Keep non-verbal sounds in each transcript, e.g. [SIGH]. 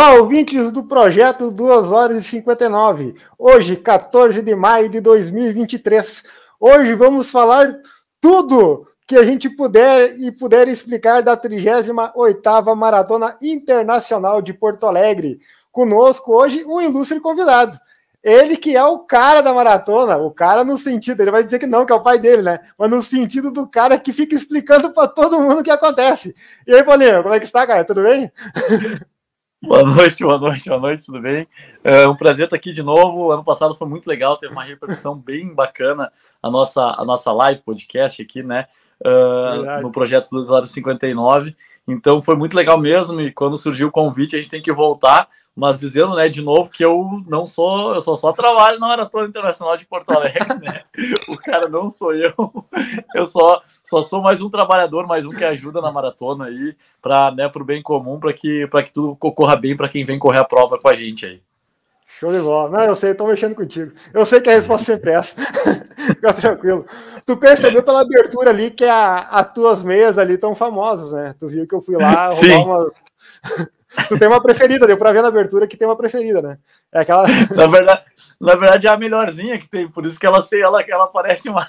Olá, ouvintes do projeto 2 horas e 59. Hoje, 14 de maio de 2023. Hoje vamos falar tudo que a gente puder e puder explicar da 38ª Maratona Internacional de Porto Alegre. Conosco hoje um ilustre convidado. Ele que é o cara da maratona, o cara no sentido, ele vai dizer que não, que é o pai dele, né? Mas no sentido do cara que fica explicando para todo mundo o que acontece. E aí, Paulinho, como é que está, cara? Tudo bem? [LAUGHS] Boa noite, boa noite, boa noite, tudo bem? É um prazer estar aqui de novo. Ano passado foi muito legal, teve uma repercussão [LAUGHS] bem bacana a nossa, a nossa live podcast aqui, né? Uh, no projeto 2 horas 59. Então foi muito legal mesmo. E quando surgiu o convite, a gente tem que voltar mas dizendo, né, de novo, que eu não sou, eu só só trabalho na Maratona Internacional de Porto Alegre, [LAUGHS] né? O cara não sou eu. [LAUGHS] Eu só, só sou mais um trabalhador, mais um que ajuda na maratona aí, para né, o bem comum, para que, que tudo corra bem para quem vem correr a prova com a gente aí. Show de bola. Não, eu sei, estou mexendo contigo. Eu sei que a resposta sempre é essa. [LAUGHS] Fica tranquilo. Tu percebeu pela abertura ali que a, as tuas meias ali estão famosas, né? Tu viu que eu fui lá roubar umas. Tu tem uma preferida, deu pra ver na abertura que tem uma preferida, né? É aquela. [LAUGHS] Na verdade, na verdade é a melhorzinha que tem, por isso que ela sei ela, ela aparece mais.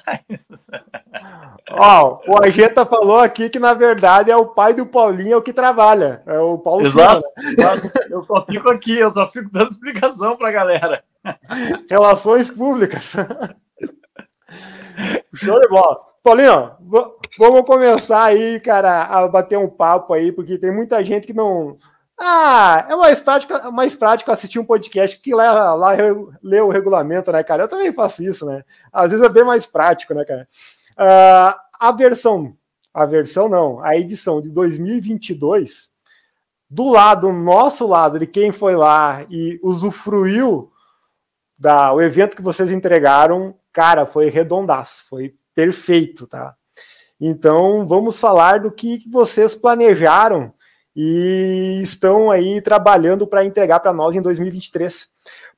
Ó, o Ageta falou aqui que na verdade é o pai do Paulinho é o que trabalha. É o Paulo Exato, Silva, Eu só fico aqui, eu só fico dando explicação pra galera. Relações públicas. Show de bola. Paulinho, vamos começar aí, cara, a bater um papo aí, porque tem muita gente que não ah, é mais prático, mais prático assistir um podcast que lá, lá ler o regulamento, né, cara? Eu também faço isso, né? Às vezes é bem mais prático, né, cara? Uh, a versão, a versão não, a edição de 2022, do lado, nosso lado, de quem foi lá e usufruiu da, o evento que vocês entregaram, cara, foi redondaço, foi perfeito, tá? Então, vamos falar do que vocês planejaram e estão aí trabalhando para entregar para nós em 2023.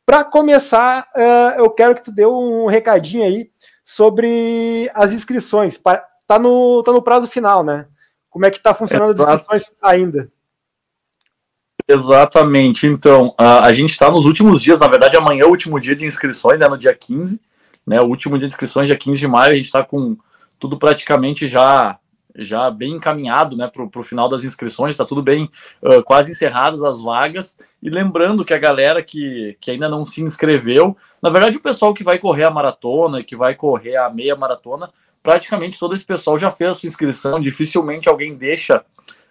Para começar, uh, eu quero que tu dê um recadinho aí sobre as inscrições. Tá no, tá no prazo final, né? Como é que está funcionando as inscrições ainda? Exatamente. Então, a, a gente está nos últimos dias, na verdade, amanhã é o último dia de inscrições, né, no dia 15, né, o último dia de inscrições, dia 15 de maio, a gente está com tudo praticamente já já bem encaminhado né, para o final das inscrições, está tudo bem, uh, quase encerradas as vagas. E lembrando que a galera que, que ainda não se inscreveu, na verdade, o pessoal que vai correr a maratona, que vai correr a meia maratona, praticamente todo esse pessoal já fez a sua inscrição. Dificilmente alguém deixa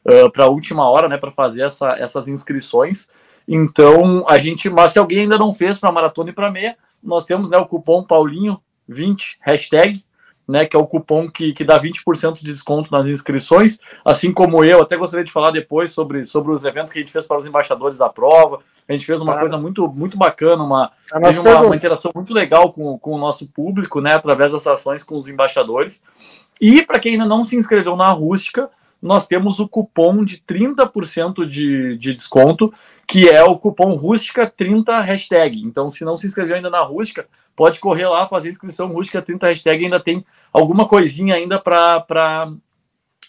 uh, para a última hora né, para fazer essa, essas inscrições. Então, a gente, mas se alguém ainda não fez para maratona e para meia, nós temos né, o cupom Paulinho20, hashtag né, que é o cupom que, que dá 20% de desconto nas inscrições, assim como eu, até gostaria de falar depois sobre, sobre os eventos que a gente fez para os embaixadores da prova, a gente fez uma coisa muito, muito bacana, uma, teve uma, uma, interação muito legal com, com o nosso público, né, através das ações com os embaixadores, e para quem ainda não se inscreveu na Rústica, nós temos o cupom de 30% de, de desconto, que é o cupom Rústica 30 hashtag. Então, se não se inscreveu ainda na Rústica, pode correr lá, fazer inscrição Rústica 30 hashtag, ainda tem alguma coisinha ainda para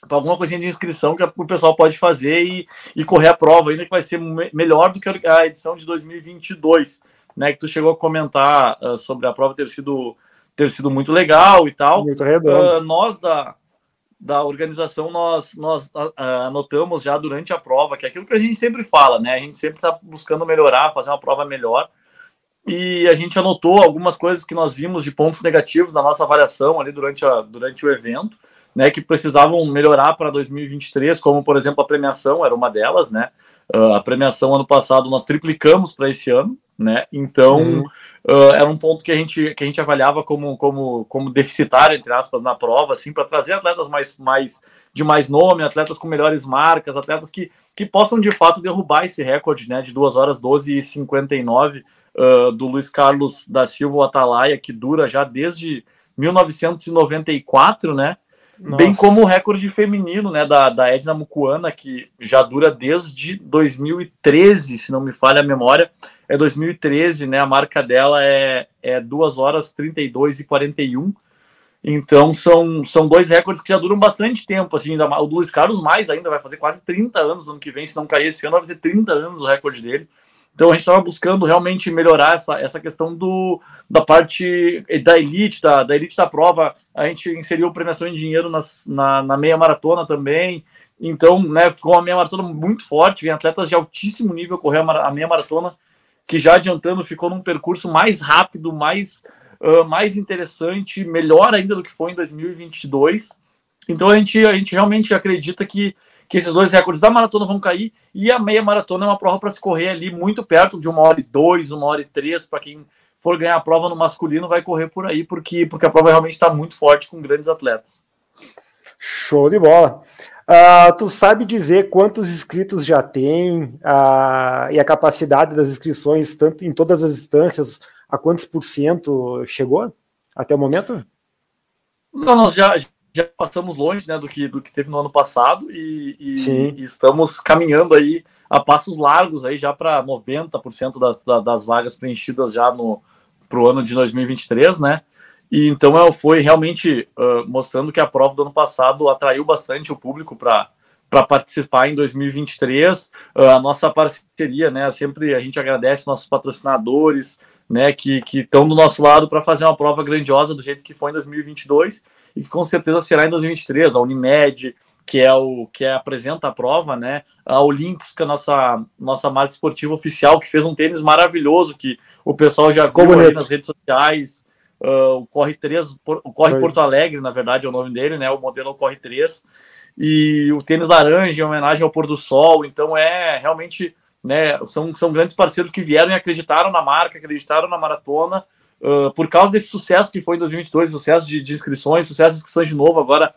alguma coisinha de inscrição que o pessoal pode fazer e, e correr a prova ainda que vai ser me melhor do que a edição de 2022, né, que tu chegou a comentar uh, sobre a prova ter sido ter sido muito legal e tal. Muito redondo. Uh, nós da da organização nós nós anotamos já durante a prova que é aquilo que a gente sempre fala, né? A gente sempre está buscando melhorar, fazer uma prova melhor e a gente anotou algumas coisas que nós vimos de pontos negativos na nossa avaliação ali durante, a, durante o evento, né, que precisavam melhorar para 2023, como por exemplo a premiação era uma delas, né? Uh, a premiação ano passado nós triplicamos para esse ano, né? Então uhum. uh, era um ponto que a gente que a gente avaliava como como como deficitário entre aspas na prova, assim, para trazer atletas mais mais de mais nome, atletas com melhores marcas, atletas que que possam de fato derrubar esse recorde, né, de 2 horas 12 e 59 uh, do Luiz Carlos da Silva Atalaia, que dura já desde 1994, né? Nossa. Bem como o recorde feminino, né, da, da Edna Mukuana, que já dura desde 2013, se não me falha a memória, é 2013, né, a marca dela é, é 2 horas 32 e 41, Então são, são dois recordes que já duram bastante tempo. Assim, o do Luiz Carlos mais ainda, vai fazer quase 30 anos no ano que vem, se não cair esse ano, vai fazer 30 anos o recorde dele. Então a gente estava buscando realmente melhorar essa, essa questão do, da parte da elite, da, da elite da prova. A gente inseriu premiação em dinheiro nas, na, na meia maratona também. Então, né, ficou uma meia maratona muito forte, vem atletas de altíssimo nível correr a, meia maratona, que já adiantando ficou num percurso mais rápido, mais, uh, mais interessante, melhor ainda do que foi em 2022. Então a gente, a gente realmente acredita que, que esses dois recordes da maratona vão cair e a meia maratona é uma prova para se correr ali muito perto de uma hora e dois, uma hora e três, para quem for ganhar a prova no masculino vai correr por aí, porque, porque a prova realmente está muito forte com grandes atletas. Show de bola. Uh, tu sabe dizer quantos inscritos já tem uh, e a capacidade das inscrições, tanto em todas as instâncias, a quantos por cento chegou até o momento? Não, nós já, já passamos longe né, do, que, do que teve no ano passado e, e, e estamos caminhando aí a passos largos aí já para 90% das, das vagas preenchidas já no para o ano de 2023, né? E então ela foi realmente uh, mostrando que a prova do ano passado atraiu bastante o público para para participar em 2023. Uh, a nossa parceria, né? Sempre a gente agradece nossos patrocinadores, né? Que estão do nosso lado para fazer uma prova grandiosa do jeito que foi em 2022 e que com certeza será em 2023. A Unimed, que é o que é, apresenta a prova, né? A Olympus, que é a nossa, nossa marca esportiva oficial, que fez um tênis maravilhoso que o pessoal já Ficou viu aí nas redes sociais. Uh, o Corre 3, o Corre Foi. Porto Alegre, na verdade, é o nome dele, né? O modelo é Corre 3. E o tênis laranja em homenagem ao pôr do sol. Então é realmente, né? São, são grandes parceiros que vieram e acreditaram na marca, acreditaram na maratona. Uh, por causa desse sucesso que foi em 2022, sucesso de, de inscrições, sucesso de inscrições de novo agora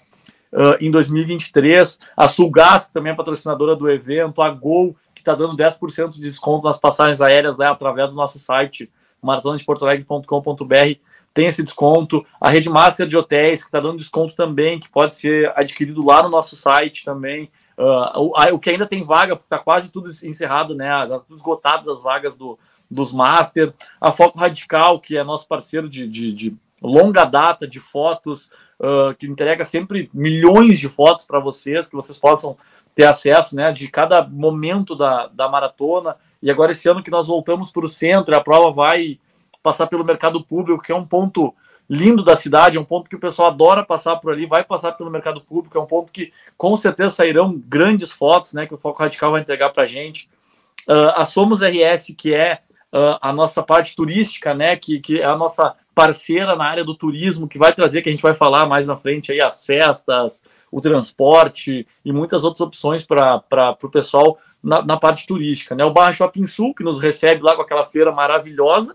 uh, em 2023. A Sulgas, que também é patrocinadora do evento, a Gol, que está dando 10% de desconto nas passagens aéreas lá através do nosso site maratonadeportoalegre.com.br tem esse desconto. A Rede Master de Hotéis, que está dando desconto também, que pode ser adquirido lá no nosso site também. Uh, o, o, que ainda tem vaga, porque está quase tudo encerrado, né? Já tudo esgotadas as vagas do, dos Master. A Foco Radical, que é nosso parceiro de, de, de longa data de fotos, uh, que entrega sempre milhões de fotos para vocês, que vocês possam ter acesso né, de cada momento da, da maratona. E agora, esse ano que nós voltamos para o centro, a prova vai passar pelo mercado público, que é um ponto lindo da cidade, é um ponto que o pessoal adora passar por ali, vai passar pelo mercado público, é um ponto que com certeza sairão grandes fotos, né, que o Foco Radical vai entregar para a gente. Uh, a Somos RS, que é uh, a nossa parte turística, né, que, que é a nossa parceira na área do turismo, que vai trazer, que a gente vai falar mais na frente, aí as festas, o transporte e muitas outras opções para o pessoal na, na parte turística. Né? O Barra Shopping Sul, que nos recebe lá com aquela feira maravilhosa,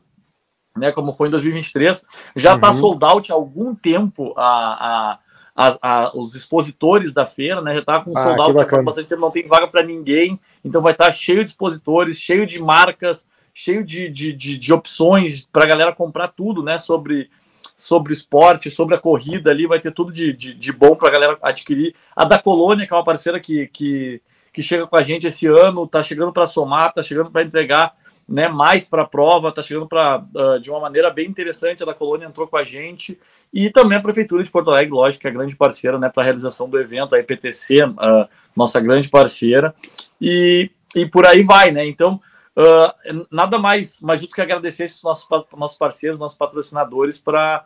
né, como foi em 2023, já está uhum. sold out há algum tempo a, a, a, a, os expositores da feira, né, já está com ah, sold out, faz bastante tempo, não tem vaga para ninguém, então vai estar tá cheio de expositores, cheio de marcas, cheio de, de, de, de opções para a galera comprar tudo, né, sobre sobre esporte, sobre a corrida ali, vai ter tudo de, de, de bom para a galera adquirir. A da Colônia, que é uma parceira que, que, que chega com a gente esse ano, está chegando para somar, está chegando para entregar né, mais para a prova, está chegando para uh, de uma maneira bem interessante. A da Colônia entrou com a gente e também a Prefeitura de Porto Alegre, lógico, que é a grande parceira né, para a realização do evento, a EPTC, uh, ah, nossa grande parceira, e, e por aí vai, né? Então, uh, nada mais, mais justo que agradecer esses nossos, nossos parceiros, nossos patrocinadores para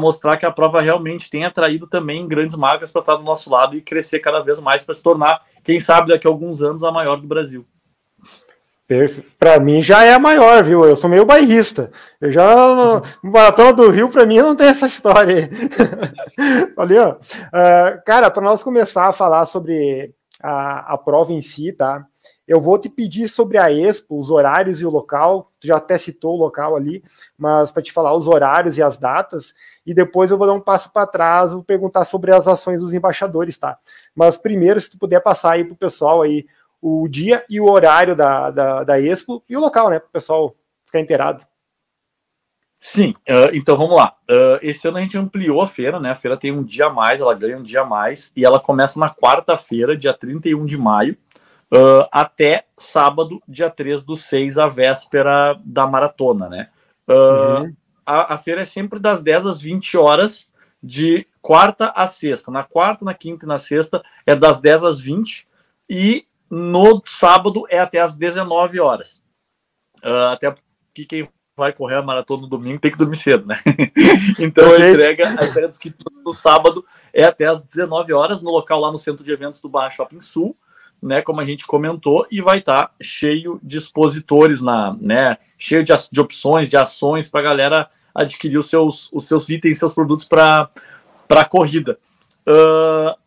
mostrar que a prova realmente tem atraído também grandes marcas para estar do nosso lado e crescer cada vez mais para se tornar, quem sabe, daqui a alguns anos, a maior do Brasil. Para mim já é a maior, viu? Eu sou meio bairrista. Eu já. No Maratona do Rio, para mim, não tem essa história aí. Ali, ó. Uh, cara, para nós começar a falar sobre a, a prova em si, tá? Eu vou te pedir sobre a Expo, os horários e o local. Tu já até citou o local ali, mas para te falar os horários e as datas. E depois eu vou dar um passo para trás, vou perguntar sobre as ações dos embaixadores, tá? Mas primeiro, se tu puder passar aí para o pessoal aí o dia e o horário da, da, da Expo e o local, né? Para o pessoal ficar inteirado. Sim, uh, então vamos lá. Uh, esse ano a gente ampliou a feira, né? A feira tem um dia a mais, ela ganha um dia a mais, e ela começa na quarta-feira, dia 31 de maio, uh, até sábado, dia 3 do 6, a véspera da maratona, né? Uhum. A, a, feira é sempre das 10 às 20 horas, de quarta a sexta. Na quarta, na quinta e na sexta é das 10 às 20 e no sábado é até às 19 horas. Uh, até porque quem vai correr a maratona no domingo tem que dormir cedo, né? [LAUGHS] então a entrega, a entrega dos kits no sábado é até às 19 horas no local lá no centro de eventos do Barra Shopping Sul, né? Como a gente comentou, e vai estar tá cheio de expositores na, né? Cheio de, de opções, de ações para a galera adquirir os seus, os seus itens, seus produtos para a corrida. Uh,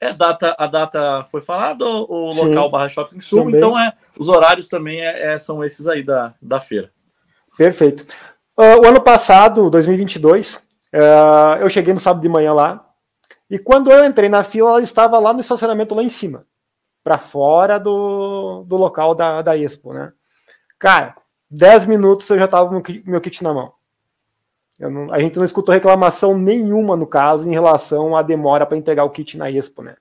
é data, a data foi falada, o Sim, local Barra Shopping Sul, também. então é, os horários também é, é, são esses aí da, da feira. Perfeito. Uh, o ano passado, 2022, uh, eu cheguei no sábado de manhã lá, e quando eu entrei na fila, ela estava lá no estacionamento lá em cima, para fora do, do local da, da Expo, né? Cara, 10 minutos eu já estava com meu kit na mão. Não, a gente não escutou reclamação nenhuma no caso em relação à demora para entregar o kit na Expo, né?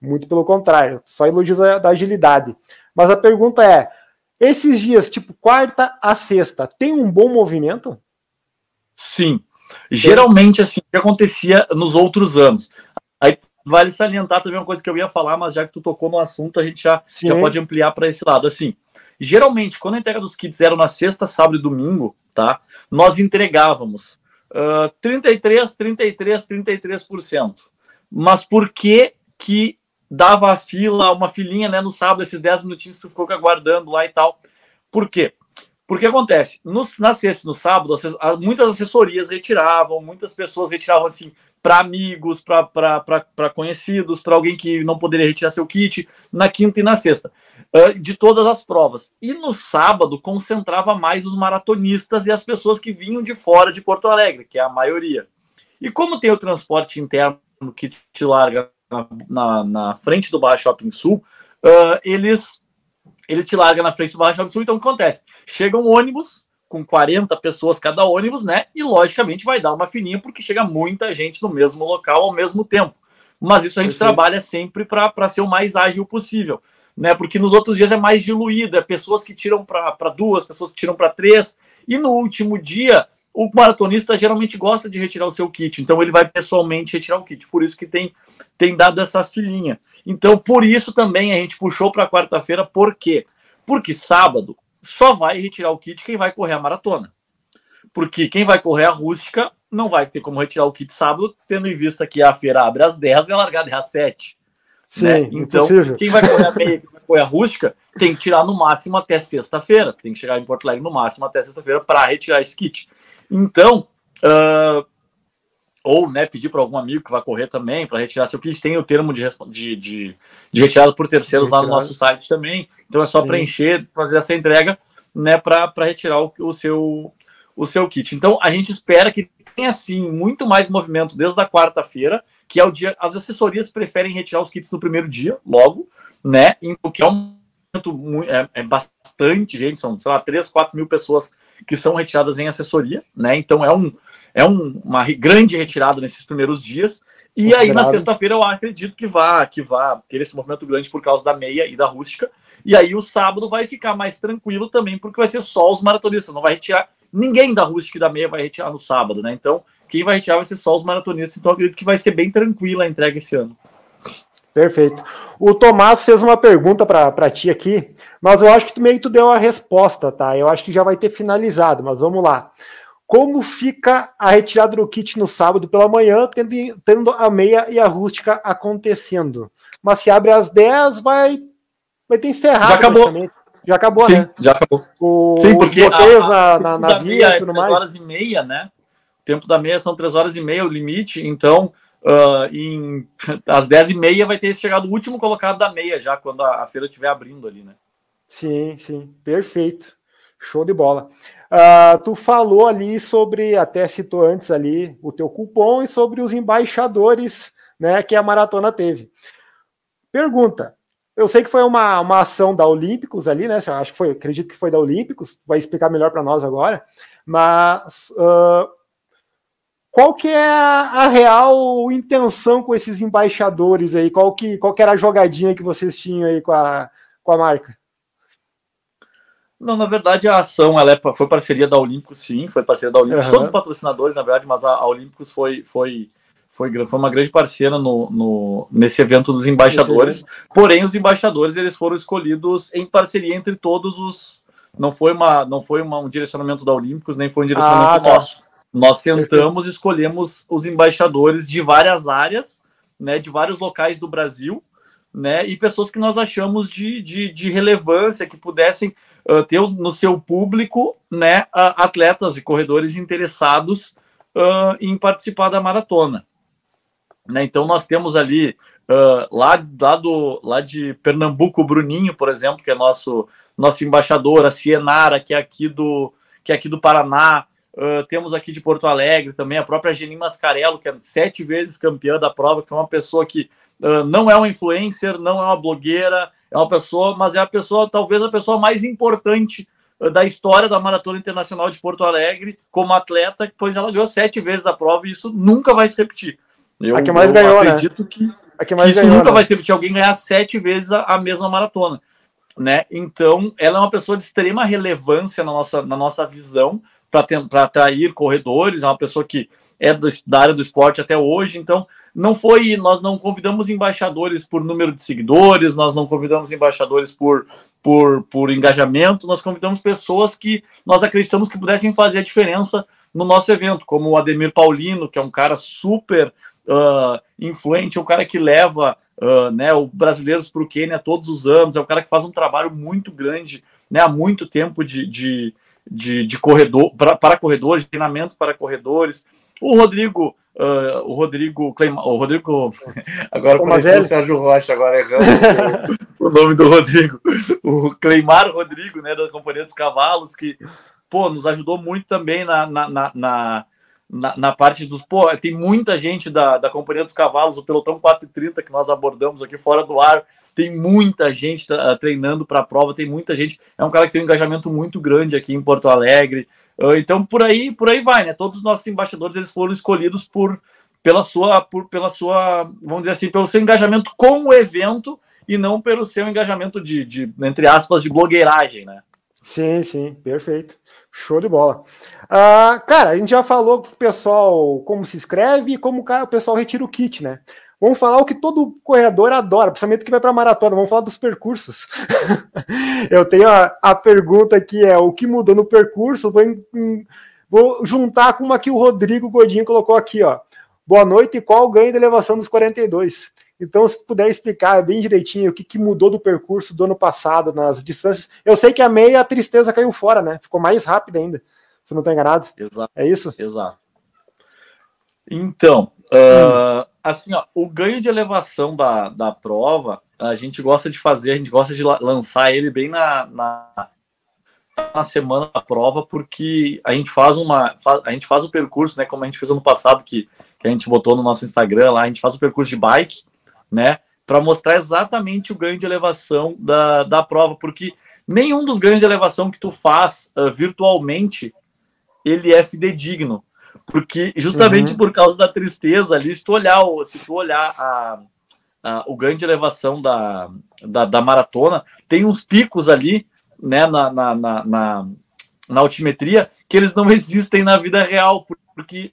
Muito pelo contrário, só elogios da agilidade. Mas a pergunta é: esses dias, tipo quarta a sexta, tem um bom movimento? Sim. Geralmente, assim, o que acontecia nos outros anos. Aí vale salientar também uma coisa que eu ia falar, mas já que tu tocou no assunto, a gente já, já pode ampliar para esse lado. Assim, geralmente, quando a entrega dos kits era na sexta, sábado e domingo, tá? Nós entregávamos uh, 33, 33, 33%. Mas por que que dava a fila, uma filinha, né, no sábado, esses 10 minutinhos que tu ficou aguardando lá e tal? Por quê? Porque acontece, no, na sexta e no sábado, muitas assessorias retiravam, muitas pessoas retiravam assim para amigos, para conhecidos, para alguém que não poderia retirar seu kit, na quinta e na sexta de todas as provas. E no sábado concentrava mais os maratonistas e as pessoas que vinham de fora de Porto Alegre, que é a maioria. E como tem o transporte interno que te larga na, na, na frente do Barra Shopping Sul, uh, eles ele te larga na frente do Barra Shopping Sul, então o que acontece? Chega um ônibus com 40 pessoas cada ônibus, né? E logicamente vai dar uma fininha porque chega muita gente no mesmo local ao mesmo tempo. Mas isso a gente Perfeito. trabalha sempre para ser o mais ágil possível né? Porque nos outros dias é mais diluído, é pessoas que tiram para duas, pessoas que tiram para três, e no último dia o maratonista geralmente gosta de retirar o seu kit, então ele vai pessoalmente retirar o kit, por isso que tem, tem dado essa filinha. Então, por isso também a gente puxou para quarta-feira, por quê? Porque sábado só vai retirar o kit quem vai correr a maratona. Porque quem vai correr a rústica não vai ter como retirar o kit sábado, tendo em vista que a feira abre às 10 e a largada é às 7. Sim, né? Então, impossível. quem vai [LAUGHS] correr a meia, quem vai correr a rústica, tem que tirar no máximo até sexta-feira. Tem que chegar em Porto Alegre no máximo até sexta-feira para retirar esse kit. Então, uh, ou né, pedir para algum amigo que vai correr também para retirar seu kit. Tem o termo de, de, de, de retirada por terceiros lá no nosso site também. Então é só Sim. preencher, fazer essa entrega né, para retirar o, o, seu, o seu kit. Então a gente espera que tenha assim muito mais movimento desde a quarta-feira que é o dia. As assessorias preferem retirar os kits no primeiro dia, logo, né? O que é um é, é, bastante gente, são, sei lá, 3, 4 mil pessoas que são retiradas em assessoria, né? Então é, um, é um, uma grande retirada nesses primeiros dias. E aí, na sexta-feira, eu acredito que vá, que vá ter esse movimento grande por causa da meia e da rústica. E aí, o sábado vai ficar mais tranquilo também, porque vai ser só os maratonistas, não vai retirar. Ninguém da rústica e da meia vai retirar no sábado, né? Então, quem vai retirar vai ser só os maratonistas, então acredito que vai ser bem tranquila a entrega esse ano. Perfeito. O Tomás fez uma pergunta para ti aqui, mas eu acho que tu meio que tu deu a resposta, tá? Eu acho que já vai ter finalizado, mas vamos lá. Como fica a retirada do kit no sábado pela manhã, tendo, tendo a meia e a rústica acontecendo? Mas se abre às 10, vai, vai ter encerrado. Já acabou. Já acabou, Sim, né? Já acabou. O, Sim, porque os bloqueios a, a, na, na, na via e tudo mais. horas e meia, né? tempo da meia são três horas e meia o limite, então uh, em, às dez e meia vai ter chegado o último colocado da meia já, quando a, a feira estiver abrindo ali, né? Sim, sim, perfeito. Show de bola. Uh, tu falou ali sobre, até citou antes ali, o teu cupom e sobre os embaixadores né, que a maratona teve. Pergunta: eu sei que foi uma, uma ação da Olímpicos ali, né? Acho que foi, acredito que foi da Olímpicos, vai explicar melhor para nós agora. Mas uh, qual que é a, a, real intenção com esses embaixadores aí? Qual que, qual que era a jogadinha que vocês tinham aí com a, com a marca? Não, na verdade a ação ela é, foi parceria da Olímpicos, sim, foi parceria da Olímpicos, uhum. todos os patrocinadores, na verdade, mas a, a Olímpicos foi, foi, foi, foi uma grande parceira no, no, nesse evento dos embaixadores. Porém, os embaixadores eles foram escolhidos em parceria entre todos os. Não foi, uma, não foi uma, um direcionamento da Olímpicos, nem foi um direcionamento ah, tá. Nós sentamos, escolhemos os embaixadores de várias áreas, né, de vários locais do Brasil, né, e pessoas que nós achamos de, de, de relevância, que pudessem uh, ter no seu público, né, uh, atletas e corredores interessados uh, em participar da maratona. Né? Então nós temos ali uh, lá, lá, do, lá de Pernambuco, o Bruninho, por exemplo, que é nosso, nosso embaixador, a Cienara, que é aqui do, que é aqui do Paraná. Uh, temos aqui de Porto Alegre também a própria Geni Mascarello, que é sete vezes campeã da prova, que é uma pessoa que uh, não é uma influencer, não é uma blogueira, é uma pessoa, mas é a pessoa, talvez a pessoa mais importante da história da Maratona Internacional de Porto Alegre como atleta, pois ela ganhou sete vezes a prova e isso nunca vai se repetir. Eu, a que mais ganhou, né? acredito né? que, a que, mais que isso ganhou, nunca né? vai ser repetir alguém ganhar sete vezes a, a, mesma maratona. Né? Então, ela é uma pessoa de extrema relevância na nossa, na nossa visão para atrair corredores, é uma pessoa que é do, da área do esporte até hoje, então não foi, nós não convidamos embaixadores por número de seguidores, nós não convidamos embaixadores por, por, por engajamento, nós convidamos pessoas que nós acreditamos que pudessem fazer a diferença no nosso evento, como o Ademir Paulino, que é um cara super uh, influente, é um cara que leva uh, né, o Brasileiros para o Quênia todos os anos, é um cara que faz um trabalho muito grande né, há muito tempo de, de, de, de corredor pra, para corredores, treinamento para corredores. O Rodrigo, uh, o Rodrigo Cleima, o Rodrigo [LAUGHS] agora o Sérgio Rocha, agora errando o, o nome do Rodrigo, o Cleimar Rodrigo, né, da Companhia dos Cavalos, que pô, nos ajudou muito também na, na, na, na na, na, parte dos. Pô, tem muita gente da, da Companhia dos Cavalos, o Pelotão 430 que nós abordamos aqui fora do ar. Tem muita gente treinando para a prova, tem muita gente. É um cara que tem um engajamento muito grande aqui em Porto Alegre. Ah, então, por aí, por aí vai, né? Todos os nossos embaixadores eles foram escolhidos por pela sua, por, pela sua, vamos dizer assim, pelo seu engajamento com o evento e não pelo seu engajamento de, de entre aspas, de blogueiragem, né? Sim, sim, perfeito. Show de bola. Uh, cara, a gente já falou com o pessoal como se inscreve e como o pessoal retira o kit, né? Vamos falar o que todo corredor adora, principalmente que vai para maratona. Vamos falar dos percursos. [LAUGHS] Eu tenho a, a, pergunta que é o que mudou no percurso. Vou, em, vou juntar com uma que o Rodrigo Godinho colocou aqui, ó. Boa noite. Qual o ganho de elevação dos 42? Então, se puder explicar bem direitinho o que, que, mudou do percurso do ano passado nas distâncias. Eu sei que a meia a tristeza caiu fora, né? Ficou mais rápida ainda. Se não estou enganado. Exato. É isso? Exato. Então, hum. assim, ó, o ganho de elevação da, da prova, a gente gosta de fazer, a gente gosta de lançar ele bem na, na, na semana da prova, porque a gente faz uma. a gente faz o percurso, né? Como a gente fez ano passado, que, que a gente botou no nosso Instagram lá, a gente faz o percurso de bike né? Para mostrar exatamente o ganho de elevação da, da prova, porque nenhum dos ganhos de elevação que tu faz uh, virtualmente ele é fidedigno, porque justamente uhum. por causa da tristeza ali, se tu olhar, se tu olhar a, a, o ganho de elevação da, da, da, maratona, tem uns picos ali, né, na, na, na, na, na altimetria que eles não [LAUGHS] existem na vida real, porque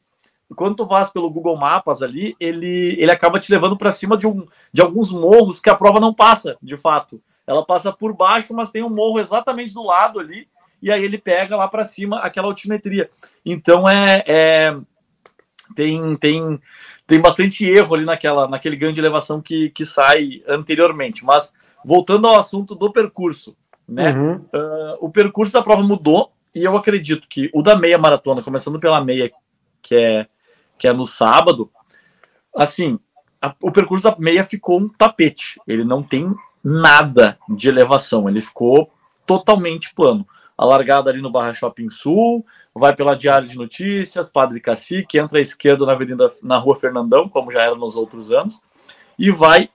quando tu vas pelo Google Maps ali, ele, ele acaba te levando para cima de, um, de alguns morros que a prova não passa, de fato. Ela passa por baixo, mas tem um morro exatamente do lado ali, e aí ele pega lá para cima aquela altimetria. Então é, é, tem, tem, tem bastante erro ali naquela, naquele ganho de elevação que, que sai anteriormente. Mas voltando ao assunto do percurso, né? Uhum. Uh, o percurso da prova mudou, e eu acredito que o da meia maratona, começando pela meia, que é que é no sábado, assim, a, o percurso da meia ficou um tapete. Ele não tem nada de elevação, ele ficou totalmente plano. A largada ali no Barra Shopping Sul, vai pela Diário de Notícias, Padre Cacique, entra à esquerda na Avenida na Rua Fernandão, como já era nos outros anos, e vai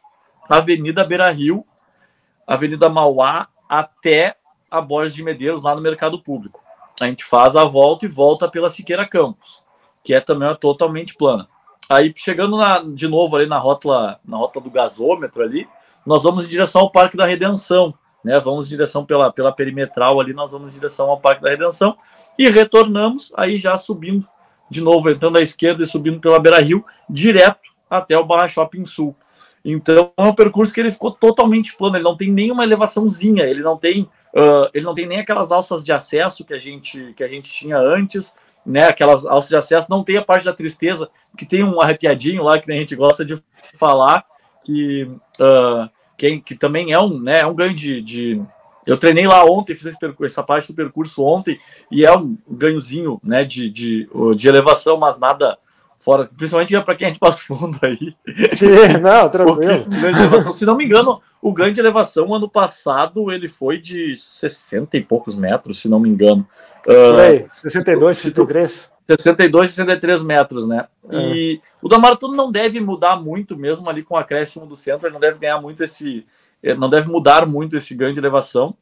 Avenida Beira Rio, Avenida Mauá, até a Borges de Medeiros, lá no Mercado Público. A gente faz a volta e volta pela Siqueira Campos que é também totalmente plana. Aí chegando na, de novo ali na rota, na rota do gasômetro ali, nós vamos em direção ao Parque da Redenção, né? Vamos em direção pela, pela perimetral ali, nós vamos em direção ao Parque da Redenção e retornamos aí já subindo de novo entrando à esquerda e subindo pela Beira Rio, direto até o Barra Shopping Sul. Então é um percurso que ele ficou totalmente plano, ele não tem nenhuma elevaçãozinha, ele não tem, uh, ele não tem nem aquelas alças de acesso que a gente que a gente tinha antes, né? Aquelas alças de acesso, não tem a parte da tristeza, que tem um arrepiadinho lá que a gente gosta de falar, que, uh, que, que, também é um, né, é um ganho de, de, Eu treinei lá ontem, fiz percurso, essa parte do percurso ontem, e é um ganhozinho né, de, de, de elevação, mas nada fora, principalmente para quem a gente passa fundo aí. Sim, não, [LAUGHS] tranquilo. Se não me engano, o ganho de elevação ano passado ele foi de 60 e poucos metros, se não me engano. Uh, aí, 62, 63. 62, 63 metros, né? É. E o da maratona não deve mudar muito, mesmo ali com o acréscimo do centro, ele não deve ganhar muito esse. Não deve mudar muito esse ganho de elevação.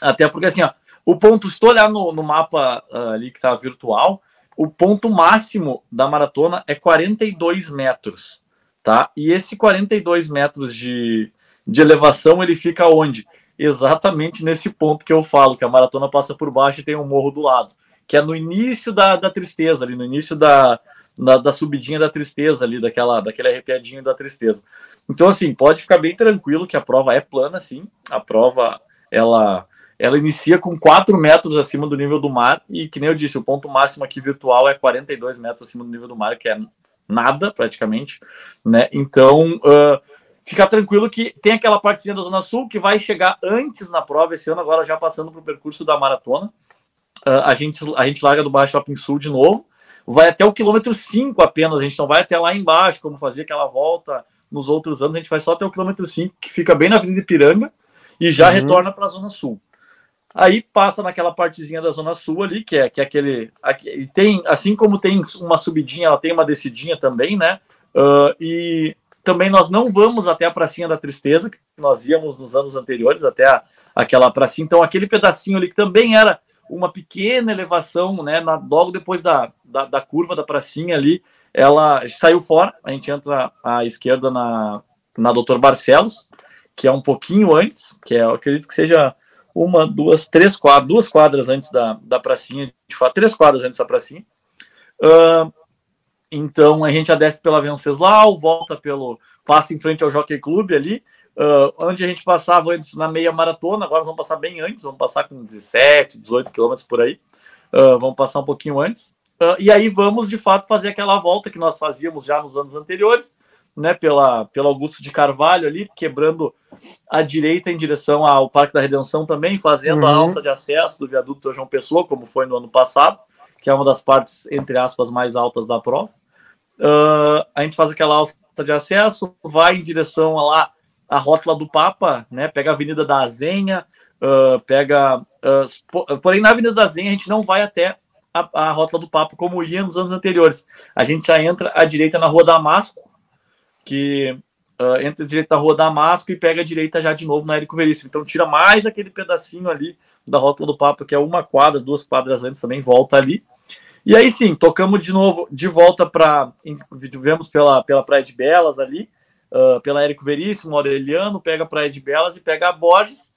Até porque, assim, ó, o ponto, se tu olhar no, no mapa uh, ali que tá virtual, o ponto máximo da maratona é 42 metros, tá? E esse 42 metros de, de elevação, ele fica onde? Exatamente nesse ponto que eu falo, que a maratona passa por baixo e tem um morro do lado que é no início da, da tristeza, ali no início da, da, da, subidinha da tristeza ali, daquela, daquele arrepiadinho da tristeza. Então, assim, pode ficar bem tranquilo que a prova é plana, sim. A prova, ela, ela inicia com 4 metros acima do nível do mar e, que nem eu disse, o ponto máximo aqui virtual é 42 metros acima do nível do mar, que é nada, praticamente, né? Então, uh, ficar tranquilo que tem aquela partezinha da Zona Sul que vai chegar antes na prova esse ano, agora já passando para o percurso da maratona, a, gente, a gente larga do Baixo Shopping Sul de novo, vai até o quilômetro 5 apenas, a gente não vai até lá embaixo, como fazia aquela volta nos outros anos, a gente vai só até o quilômetro 5, que fica bem na Avenida Ipiranga, e já uhum. retorna para a Zona Sul. Aí passa naquela partezinha da Zona Sul ali, que é, que é aquele. e tem, assim como tem uma subidinha, ela tem uma descidinha também, né? Uh, e também nós não vamos até a Pracinha da Tristeza, que nós íamos nos anos anteriores, até a, aquela pracinha. Então, aquele pedacinho ali que também era uma pequena elevação, né? Na, logo depois da, da, da, curva da pracinha ali, ela saiu fora. A gente entra à esquerda na, na Doutor Barcelos, que é um pouquinho antes, que é, eu acredito que seja uma, duas, três quadras, duas quadras antes da, da pracinha, de fato, três quadras antes da pracinha. Uh, então a gente desce pela Venceslau, volta pelo. passa em frente ao Jockey Club ali, Uh, onde a gente passava antes na meia maratona, agora vamos passar bem antes, vamos passar com 17, 18 quilômetros por aí, uh, vamos passar um pouquinho antes, uh, e aí vamos de fato fazer aquela volta que nós fazíamos já nos anos anteriores, né, pela, pela Augusto de Carvalho ali, quebrando a direita em direção ao Parque da Redenção também, fazendo uhum. a alça de acesso do viaduto João Pessoa, como foi no ano passado, que é uma das partes, entre aspas, mais altas da prova. a gente faz aquela alça de acesso, vai em direção a lá a rótula do Papa, né? Pega a Avenida da Azenha, uh, pega. Uh, porém, na Avenida da Azenha a gente não vai até a, a rótula do Papa como ia nos anos anteriores. A gente já entra à direita na Rua Damasco, que uh, entra à direita na Rua Damasco e pega a direita já de novo na Érico Veríssimo. Então tira mais aquele pedacinho ali da rótula do Papa, que é uma quadra, duas quadras antes também, volta ali. E aí sim, tocamos de novo, de volta para. Vivemos pela, pela Praia de Belas ali uh, pela Érico Veríssimo, Aureliano, pega a Praia de Belas e pega a Borges,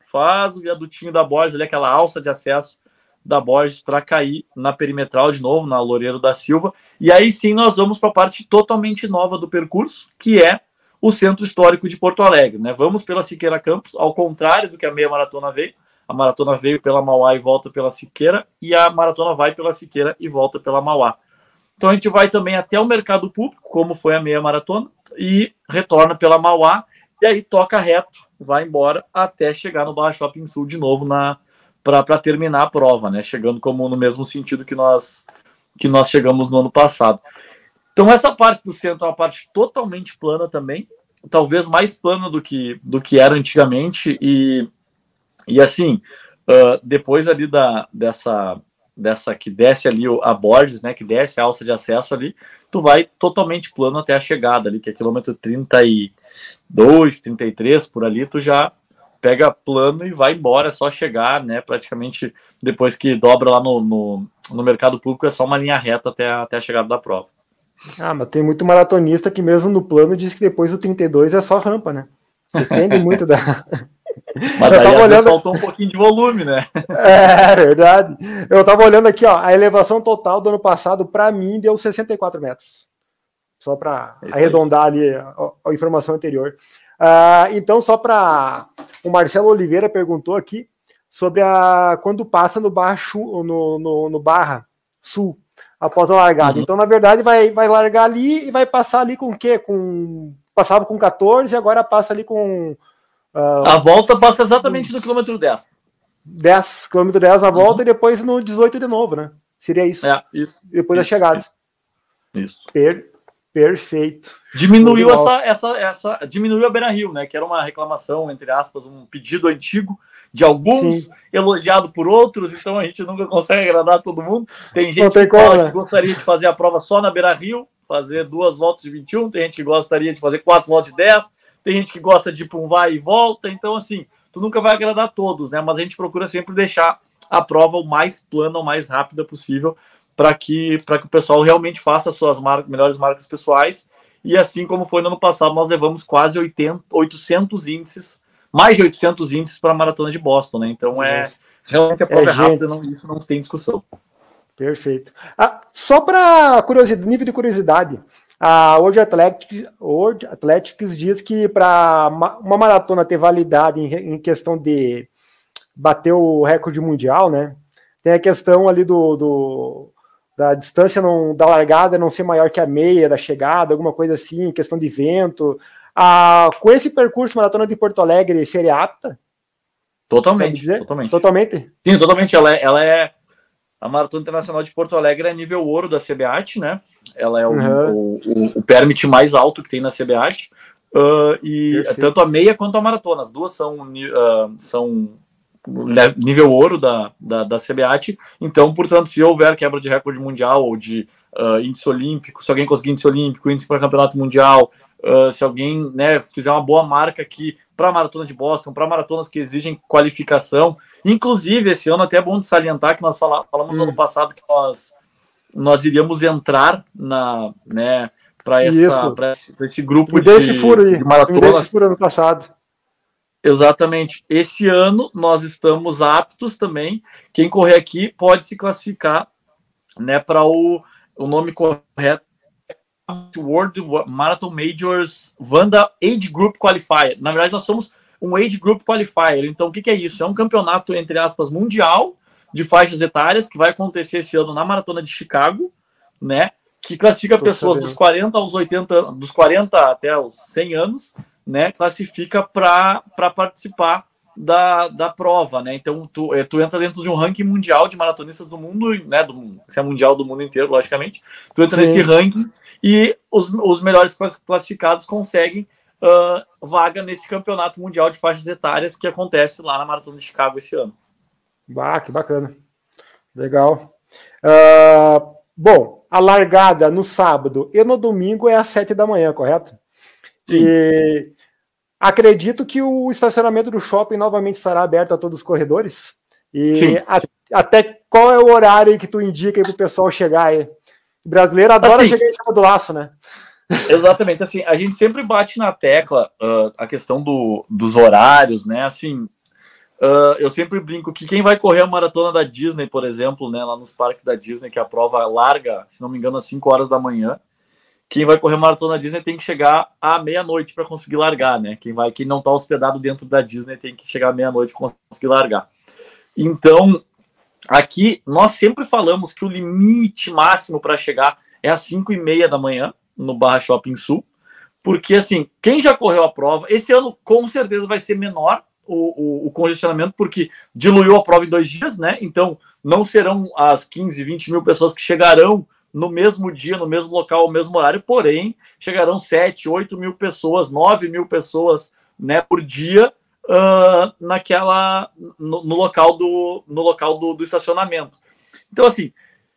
faz o viadutinho da Borges, ali, aquela alça de acesso da Borges para cair na perimetral de novo, na Loureiro da Silva. E aí sim nós vamos para a parte totalmente nova do percurso, que é o Centro Histórico de Porto Alegre. Né? Vamos pela Siqueira Campos, ao contrário do que a meia maratona veio. A maratona veio pela Mauá e volta pela Siqueira, e a maratona vai pela Siqueira e volta pela Mauá. Então a gente vai também até o mercado público, como foi a meia maratona, e retorna pela Mauá, e aí toca reto, vai embora até chegar no Barra Shopping Sul de novo na para terminar a prova, né? Chegando como no mesmo sentido que nós que nós chegamos no ano passado. Então essa parte do centro é uma parte totalmente plana também, talvez mais plana do que do que era antigamente e e assim uh, depois ali da dessa dessa que desce ali a bordes, né, que desce a alça de acesso ali, tu vai totalmente plano até a chegada ali, que é quilômetro 32, 33 por ali, tu já pega plano e vai embora, é só chegar, né, praticamente depois que dobra lá no, no, no mercado público, é só uma linha reta até a, até a chegada da prova. Ah, mas tem muito maratonista que mesmo no plano diz que depois do 32 é só rampa, né? Depende muito da [LAUGHS] Mas daí, tava olhando... faltou um pouquinho de volume, né? É, verdade. Eu tava olhando aqui, ó, a elevação total do ano passado, para mim, deu 64 metros. Só para arredondar ali a, a, informação anterior. Uh, então, só para. O Marcelo Oliveira perguntou aqui sobre a quando passa no Barra, no, no, no barra Sul, após a largada. Uhum. Então, na verdade, vai, vai largar ali e vai passar ali com o quê? Com, passava com 14 e agora passa ali com Uh, a volta passa exatamente no quilômetro 10. 10, quilômetro 10 na volta uhum. e depois no 18 de novo, né? Seria isso. É, isso. Depois isso, da chegada. Isso. Per, perfeito. Diminuiu essa, essa, essa. Diminuiu a Beira Rio, né? Que era uma reclamação, entre aspas, um pedido antigo de alguns, Sim. elogiado por outros, então a gente nunca consegue agradar todo mundo. Tem gente tem que como, né? que gostaria de fazer a prova só na Beira Rio, fazer duas voltas de 21, tem gente que gostaria de fazer quatro voltas de 10, tem gente que gosta de um vai e volta, então assim, tu nunca vai agradar todos, né? Mas a gente procura sempre deixar a prova o mais plana, o mais rápida possível, para que, que o pessoal realmente faça suas melhores marcas pessoais. E assim como foi no ano passado, nós levamos quase 80, 800 índices, mais de 800 índices para a maratona de Boston, né? Então é realmente a prova é, é rápida, não, isso não tem discussão. Perfeito. Ah, só para curiosidade, nível de curiosidade, a World Athletics, World Athletics diz que para uma maratona ter validade em, em, questão de bater o recorde mundial, né? Tem a questão ali do, do da distância não, da largada não ser maior que a meia da chegada, alguma coisa assim, questão de vento. Ah, com esse percurso, maratona de Porto Alegre seria apta? Totalmente, totalmente. Totalmente? Sim, totalmente. Ela é, ela é a Maratona Internacional de Porto Alegre é nível ouro da CBAT, né? Ela é o, uhum. o, o, o permit mais alto que tem na CBAT. Uh, e Perfeito. tanto a meia quanto a maratona, as duas são, uh, são nível ouro da, da, da CBAT. Então, portanto, se houver quebra de recorde mundial ou de uh, índice olímpico, se alguém conseguir índice olímpico, índice para campeonato mundial, uh, se alguém né, fizer uma boa marca aqui para a maratona de Boston, para maratonas que exigem qualificação, Inclusive, esse ano até é bom de salientar que nós falamos hum. no ano passado que nós, nós iríamos entrar na, né, para esse, esse grupo de, esse furo aí. de maratonas. Esse furo ano passado. Exatamente. Esse ano nós estamos aptos também. Quem correr aqui pode se classificar né, para o, o nome correto World Marathon Majors Vanda Age Group Qualifier. Na verdade, nós somos um Age Group Qualifier. Então, o que, que é isso? É um campeonato, entre aspas, mundial de faixas etárias que vai acontecer esse ano na Maratona de Chicago, né? Que classifica Tô pessoas sabendo. dos 40 aos 80, dos 40 até os 100 anos, né? Classifica para participar da, da prova, né? Então tu, é, tu entra dentro de um ranking mundial de maratonistas do mundo, né? Do mundo, se é mundial do mundo inteiro, logicamente. Tu entra Sim. nesse ranking e os, os melhores classificados conseguem uh, vaga nesse campeonato mundial de faixas etárias que acontece lá na Maratona de Chicago esse ano. Bah, que bacana. Legal. Uh, bom, a largada no sábado e no domingo é às sete da manhã, correto? Sim. E acredito que o estacionamento do shopping novamente estará aberto a todos os corredores. E a, até qual é o horário que tu indica para o pessoal chegar aí? O brasileiro adora assim, chegar em cima do laço, né? Exatamente, assim, a gente sempre bate na tecla uh, a questão do, dos horários, né? Assim, uh, eu sempre brinco que quem vai correr a maratona da Disney, por exemplo, né, lá nos parques da Disney, que a prova larga, se não me engano, às 5 horas da manhã, quem vai correr a maratona da Disney tem que chegar à meia-noite para conseguir largar, né? Quem vai, quem não está hospedado dentro da Disney tem que chegar à meia-noite para conseguir largar. Então, aqui nós sempre falamos que o limite máximo para chegar é às 5 e meia da manhã no Barra Shopping Sul, porque assim, quem já correu a prova, esse ano com certeza vai ser menor o, o, o, congestionamento, porque diluiu a prova em dois dias, né? Então não serão as 15, 20 mil pessoas que chegarão no mesmo dia, no mesmo local, no mesmo horário, porém chegarão 7, 8 mil pessoas, 9 mil pessoas né, por dia uh, naquela no, no, local do no local do, do estacionamento. Então, assim,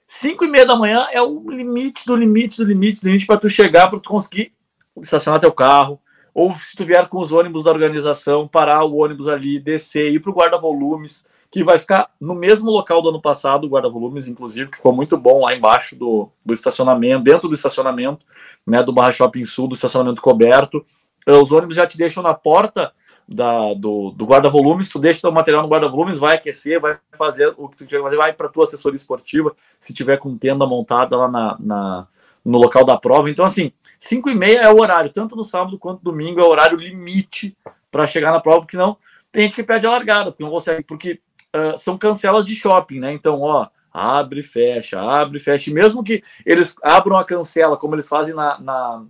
5 e meia da manhã é o limite do limite do limite do limite para tu chegar, para tu conseguir estacionar teu carro, ou se tu vier com os ônibus da organização, parar o ônibus ali, descer, ir para o guarda-volumes, que vai ficar no mesmo local do ano passado, o guarda-volumes, inclusive, que ficou muito bom lá embaixo do, do estacionamento, dentro do estacionamento, né, do Barra Shopping Sul, do estacionamento coberto. Os ônibus já te deixam na porta da, do, do guarda-volumes, tu deixa o material no guarda-volumes, vai aquecer, vai fazer o que tu tiver que fazer, vai para tua assessoria esportiva, se tiver com tenda montada lá na, na no local da prova. Então, assim, 5 e meia é o horário, tanto no sábado quanto no domingo, é o horário limite para chegar na prova, porque não tem gente que perde a largada, porque não consegue, porque uh, são cancelas de shopping, né? Então, ó, abre e fecha, abre e fecha. E mesmo que eles abram a cancela, como eles fazem na, na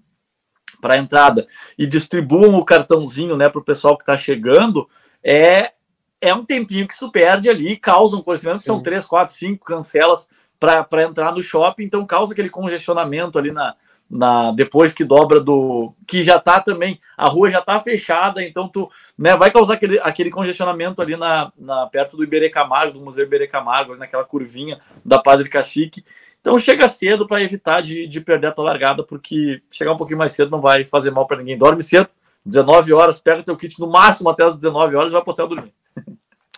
para a entrada, e distribuam o cartãozinho né, para o pessoal que está chegando, é, é um tempinho que isso perde ali, causa um conhecimento, são três, quatro, cinco cancelas para entrar no shopping, então causa aquele congestionamento ali na, na depois que dobra do que já tá também a rua já tá fechada então tu né vai causar aquele, aquele congestionamento ali na, na perto do Iberê Camargo do Museu Iberê Camargo naquela curvinha da Padre Cacique então chega cedo para evitar de, de perder a tua largada porque chegar um pouquinho mais cedo não vai fazer mal para ninguém dorme cedo 19 horas pega teu kit no máximo até as 19 horas e vai pro hotel dormir [LAUGHS]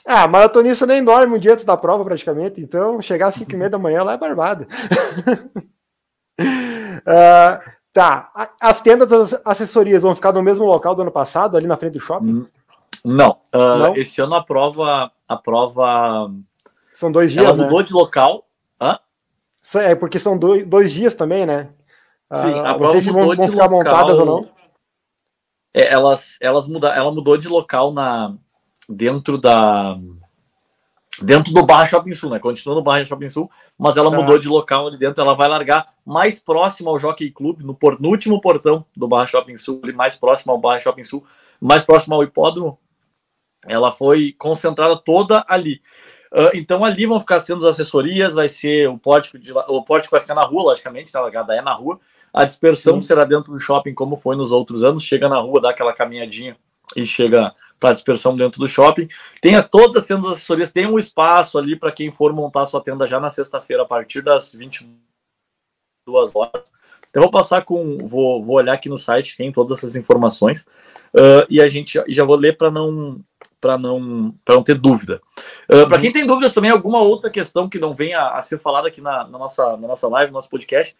Ah, maratonista nem dorme um dia antes da prova, praticamente. Então, chegar às 5 e meia da manhã lá é barbada. [LAUGHS] Uh, tá. As tendas das assessorias vão ficar no mesmo local do ano passado, ali na frente do shopping? Hum, não. Uh, Não? Esse ano a prova. A prova. São dois dias. Ela mudou né? de local. Hã? É porque são dois, dois dias também, né? Sim, uh, a prova se mudou vão, vão ficar local, montadas ou não. É, elas, elas muda, ela mudou de local na, dentro da dentro do Barra Shopping Sul, né? Continua no Barra Shopping Sul, mas ela mudou de local ali dentro. Ela vai largar mais próximo ao Jockey Club, no, por, no último portão do Barra Shopping Sul, ali mais próximo ao Barra Shopping Sul, mais próximo ao hipódromo. Ela foi concentrada toda ali. Uh, então ali vão ficar sendo as assessorias, vai ser o pórtico, de, o pórtico vai ficar na rua, logicamente, tá? a largada é na rua. A dispersão Sim. será dentro do shopping, como foi nos outros anos. Chega na rua, dá aquela caminhadinha e chega para dispersão dentro do shopping. Tem as, todas as tendas assessorias, tem um espaço ali para quem for montar sua tenda já na sexta-feira, a partir das 22 horas. Então, vou passar com. Vou, vou olhar aqui no site, tem todas essas informações. Uh, e a gente já vou ler para não para não não ter dúvida. Uh, uhum. Para quem tem dúvidas também, alguma outra questão que não venha a, a ser falada aqui na, na, nossa, na nossa live, no nosso podcast,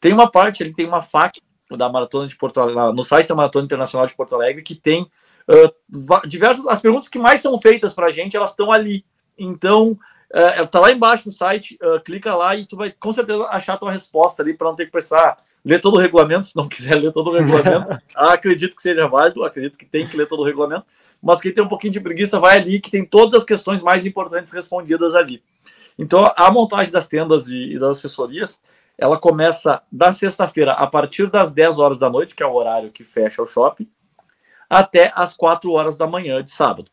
tem uma parte, ele tem uma FAQ da Maratona de Porto Alegre, no site da Maratona Internacional de Porto Alegre, que tem uh, diversas as perguntas que mais são feitas para a gente, elas estão ali. Então, uh, tá lá embaixo no site, uh, clica lá e tu vai com certeza achar a tua resposta ali para não ter que precisar ler todo o regulamento, se não quiser ler todo o regulamento. [LAUGHS] acredito que seja válido, acredito que tem que ler todo o regulamento, mas quem tem um pouquinho de preguiça vai ali que tem todas as questões mais importantes respondidas ali. Então, a montagem das tendas e, e das assessorias, ela começa da sexta-feira a partir das 10 horas da noite, que é o horário que fecha o shopping, até as 4 horas da manhã de sábado.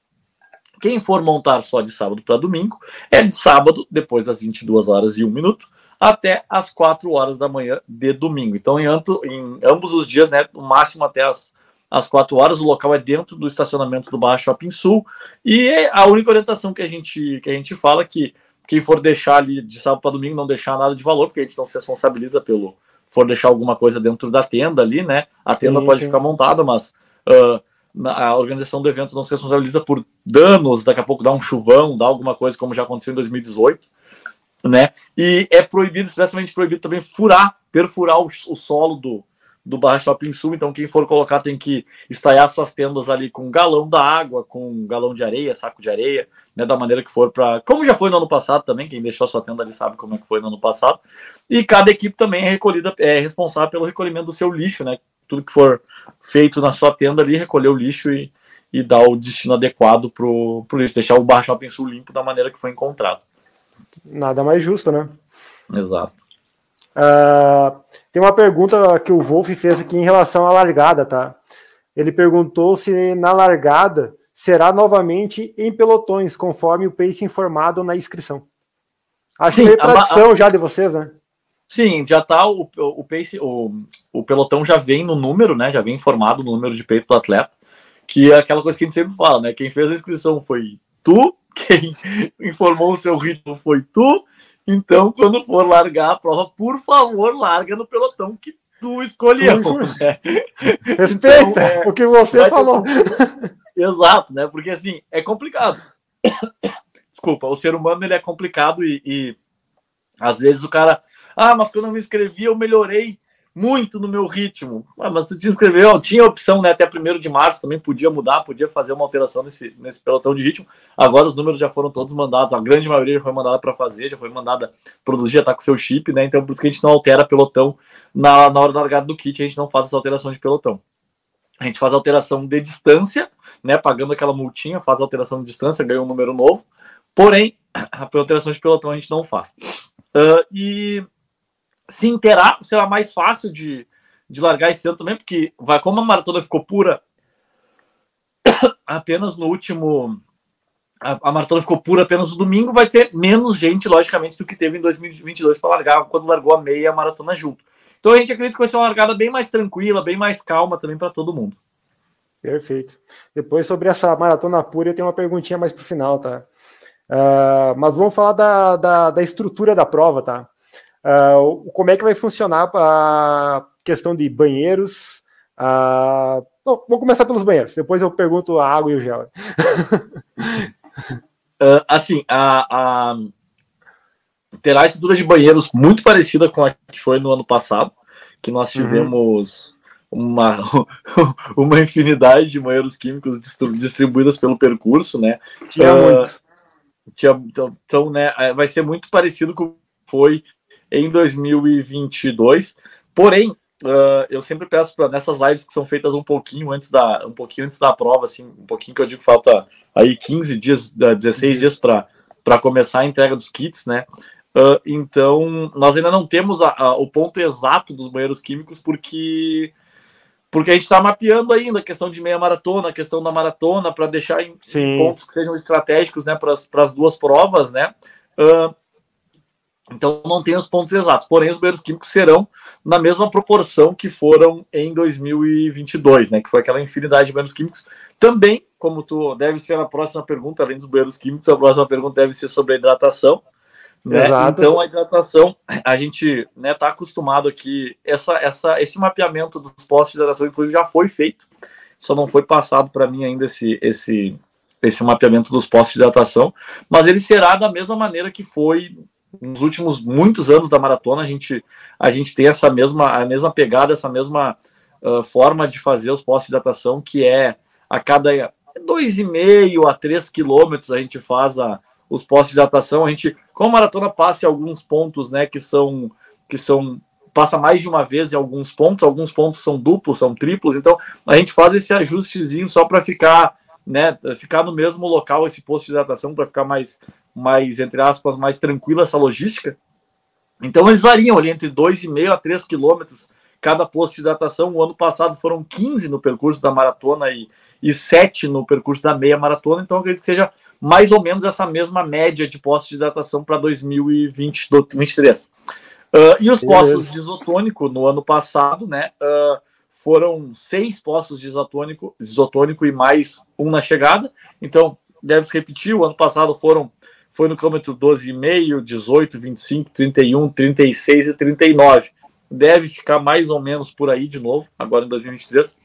Quem for montar só de sábado para domingo, é de sábado, depois das 22 horas e 1 minuto, até as 4 horas da manhã de domingo. Então, em, em ambos os dias, né, no máximo até as, as 4 horas, o local é dentro do estacionamento do Barra Shopping Sul. E a única orientação que a gente, que a gente fala é que quem for deixar ali de sábado para domingo, não deixar nada de valor, porque a gente não se responsabiliza pelo for deixar alguma coisa dentro da tenda ali, né? A tenda sim, pode sim. ficar montada, mas uh, a organização do evento não se responsabiliza por danos, daqui a pouco dá um chuvão, dá alguma coisa, como já aconteceu em 2018, né? E é proibido, expressamente proibido também furar, perfurar o, o solo do, do Barra Shopping Sul, então quem for colocar tem que estaiar suas tendas ali com um galão da água, com um galão de areia, saco de areia, né, da maneira que for para, como já foi no ano passado também, quem deixou sua tenda ali sabe como é que foi no ano passado. E cada equipe também é recolhida, é responsável pelo recolhimento do seu lixo, né? Tudo que for feito na sua tenda ali, recolher o lixo e, e dar o destino adequado para o lixo, deixar o Bar Shopping Sul limpo da maneira que foi encontrado. Nada mais justo, né? Exato. Uh, tem uma pergunta que o Wolf fez aqui em relação à largada, tá? Ele perguntou se na largada será novamente em pelotões, conforme o pace informado na inscrição. Acho Sim, que é tradição a, a... já de vocês, né? Sim, já tá o, o pace, o, o pelotão já vem no número, né? Já vem informado no número de peito do atleta, que é aquela coisa que a gente sempre fala, né? Quem fez a inscrição foi tu, [LAUGHS] quem informou o seu ritmo foi tu. Então, quando for largar a prova, por favor, larga no pelotão que tu escolheu. Né? [LAUGHS] Respeita então, é, o que você falou. Ter... [LAUGHS] Exato, né? Porque assim, é complicado. [COUGHS] Desculpa, o ser humano ele é complicado e, e às vezes o cara ah, mas quando eu me inscrevi eu melhorei muito no meu ritmo. Ah, mas tu te inscreveu, tinha opção, né? Até primeiro de março também podia mudar, podia fazer uma alteração nesse, nesse pelotão de ritmo. Agora os números já foram todos mandados, a grande maioria já foi mandada para fazer, já foi mandada produzir, já tá com seu chip, né? Então por isso que a gente não altera pelotão na, na hora da largada do kit, a gente não faz essa alteração de pelotão. A gente faz alteração de distância, né? Pagando aquela multinha, faz alteração de distância, ganha um número novo. Porém, [CLEARS THROAT] a alteração de pelotão a gente não faz. Uh, e se inteirar será mais fácil de, de largar esse ano também, porque vai como a maratona ficou pura [COUGHS] apenas no último. A, a, maratona ficou pura apenas no domingo, vai ter menos gente, logicamente, do que teve em 2022 para largar, quando largou a meia a maratona junto. Então a gente acredita que vai ser uma largada bem mais tranquila, bem mais calma também para todo mundo. Perfeito. Depois sobre essa maratona pura, eu tenho uma perguntinha mais para o final, tá? Uh, mas vamos falar da, da, da estrutura da prova, tá? Uh, como é que vai funcionar a questão de banheiros? Uh, bom, vou começar pelos banheiros, depois eu pergunto a água e o gel. uh, [LAUGHS] assim, a, a, terá estrutura de banheiros muito parecida com a que foi no ano passado, que nós uhum. tivemos uhum. uma, [LAUGHS] uma infinidade de banheiros químicos distribuídos pelo percurso, né? Tinha muito. Tinha, então, então, né, vai ser muito parecido com o que foi em 2022. Porém, uh, eu sempre peço para nessas lives que são feitas um pouquinho antes da um pouquinho antes da prova, assim, um pouquinho que eu digo falta aí 15 dias, 16 uhum. dias para para começar a entrega dos kits, né? Uh, então, nós ainda não temos a, a, o ponto exato dos banheiros químicos, porque porque a gente está mapeando ainda a questão de meia maratona, a questão da maratona, para deixar em, em, pontos que sejam estratégicos né, para as duas provas, né? Uh, então não tem os pontos exatos, porém os banheiros químicos serão na mesma proporção que foram em 2022, né? Que foi aquela infinidade de banheiros químicos. Também, como tu deve ser a próxima pergunta, além dos banheiros químicos, a próxima pergunta deve ser sobre a hidratação. Né? Então a hidratação, a gente né, tá acostumado aqui. Essa, essa, esse mapeamento dos postos de hidratação, inclusive, já foi feito. Só não foi passado para mim ainda esse, esse, esse mapeamento dos postos de hidratação, mas ele será da mesma maneira que foi nos últimos muitos anos da maratona, a gente, a gente tem essa mesma, a mesma pegada, essa mesma uh, forma de fazer os postos de hidratação, que é a cada 2,5 a 3 quilômetros a gente faz a, os postos de hidratação. A gente, como a maratona passa em alguns pontos, né, que são, que são passa mais de uma vez em alguns pontos, alguns pontos são duplos, são triplos, então a gente faz esse ajustezinho só para ficar né, ficar no mesmo local esse posto de hidratação para ficar mais, mais, entre aspas, mais tranquila essa logística. Então eles variam ali entre 2,5 a 3 quilômetros cada posto de hidratação. O ano passado foram 15 no percurso da maratona e, e 7 no percurso da meia maratona. Então acredito que seja mais ou menos essa mesma média de postos de hidratação para 2023. Uh, e os postos de isotônico no ano passado, né? Uh, foram seis postos de isotônico, isotônico e mais um na chegada. Então, deve se repetir. O ano passado foram foi no quilômetro 12,5, 18, 25, 31, 36 e 39. Deve ficar mais ou menos por aí de novo, agora em 2023.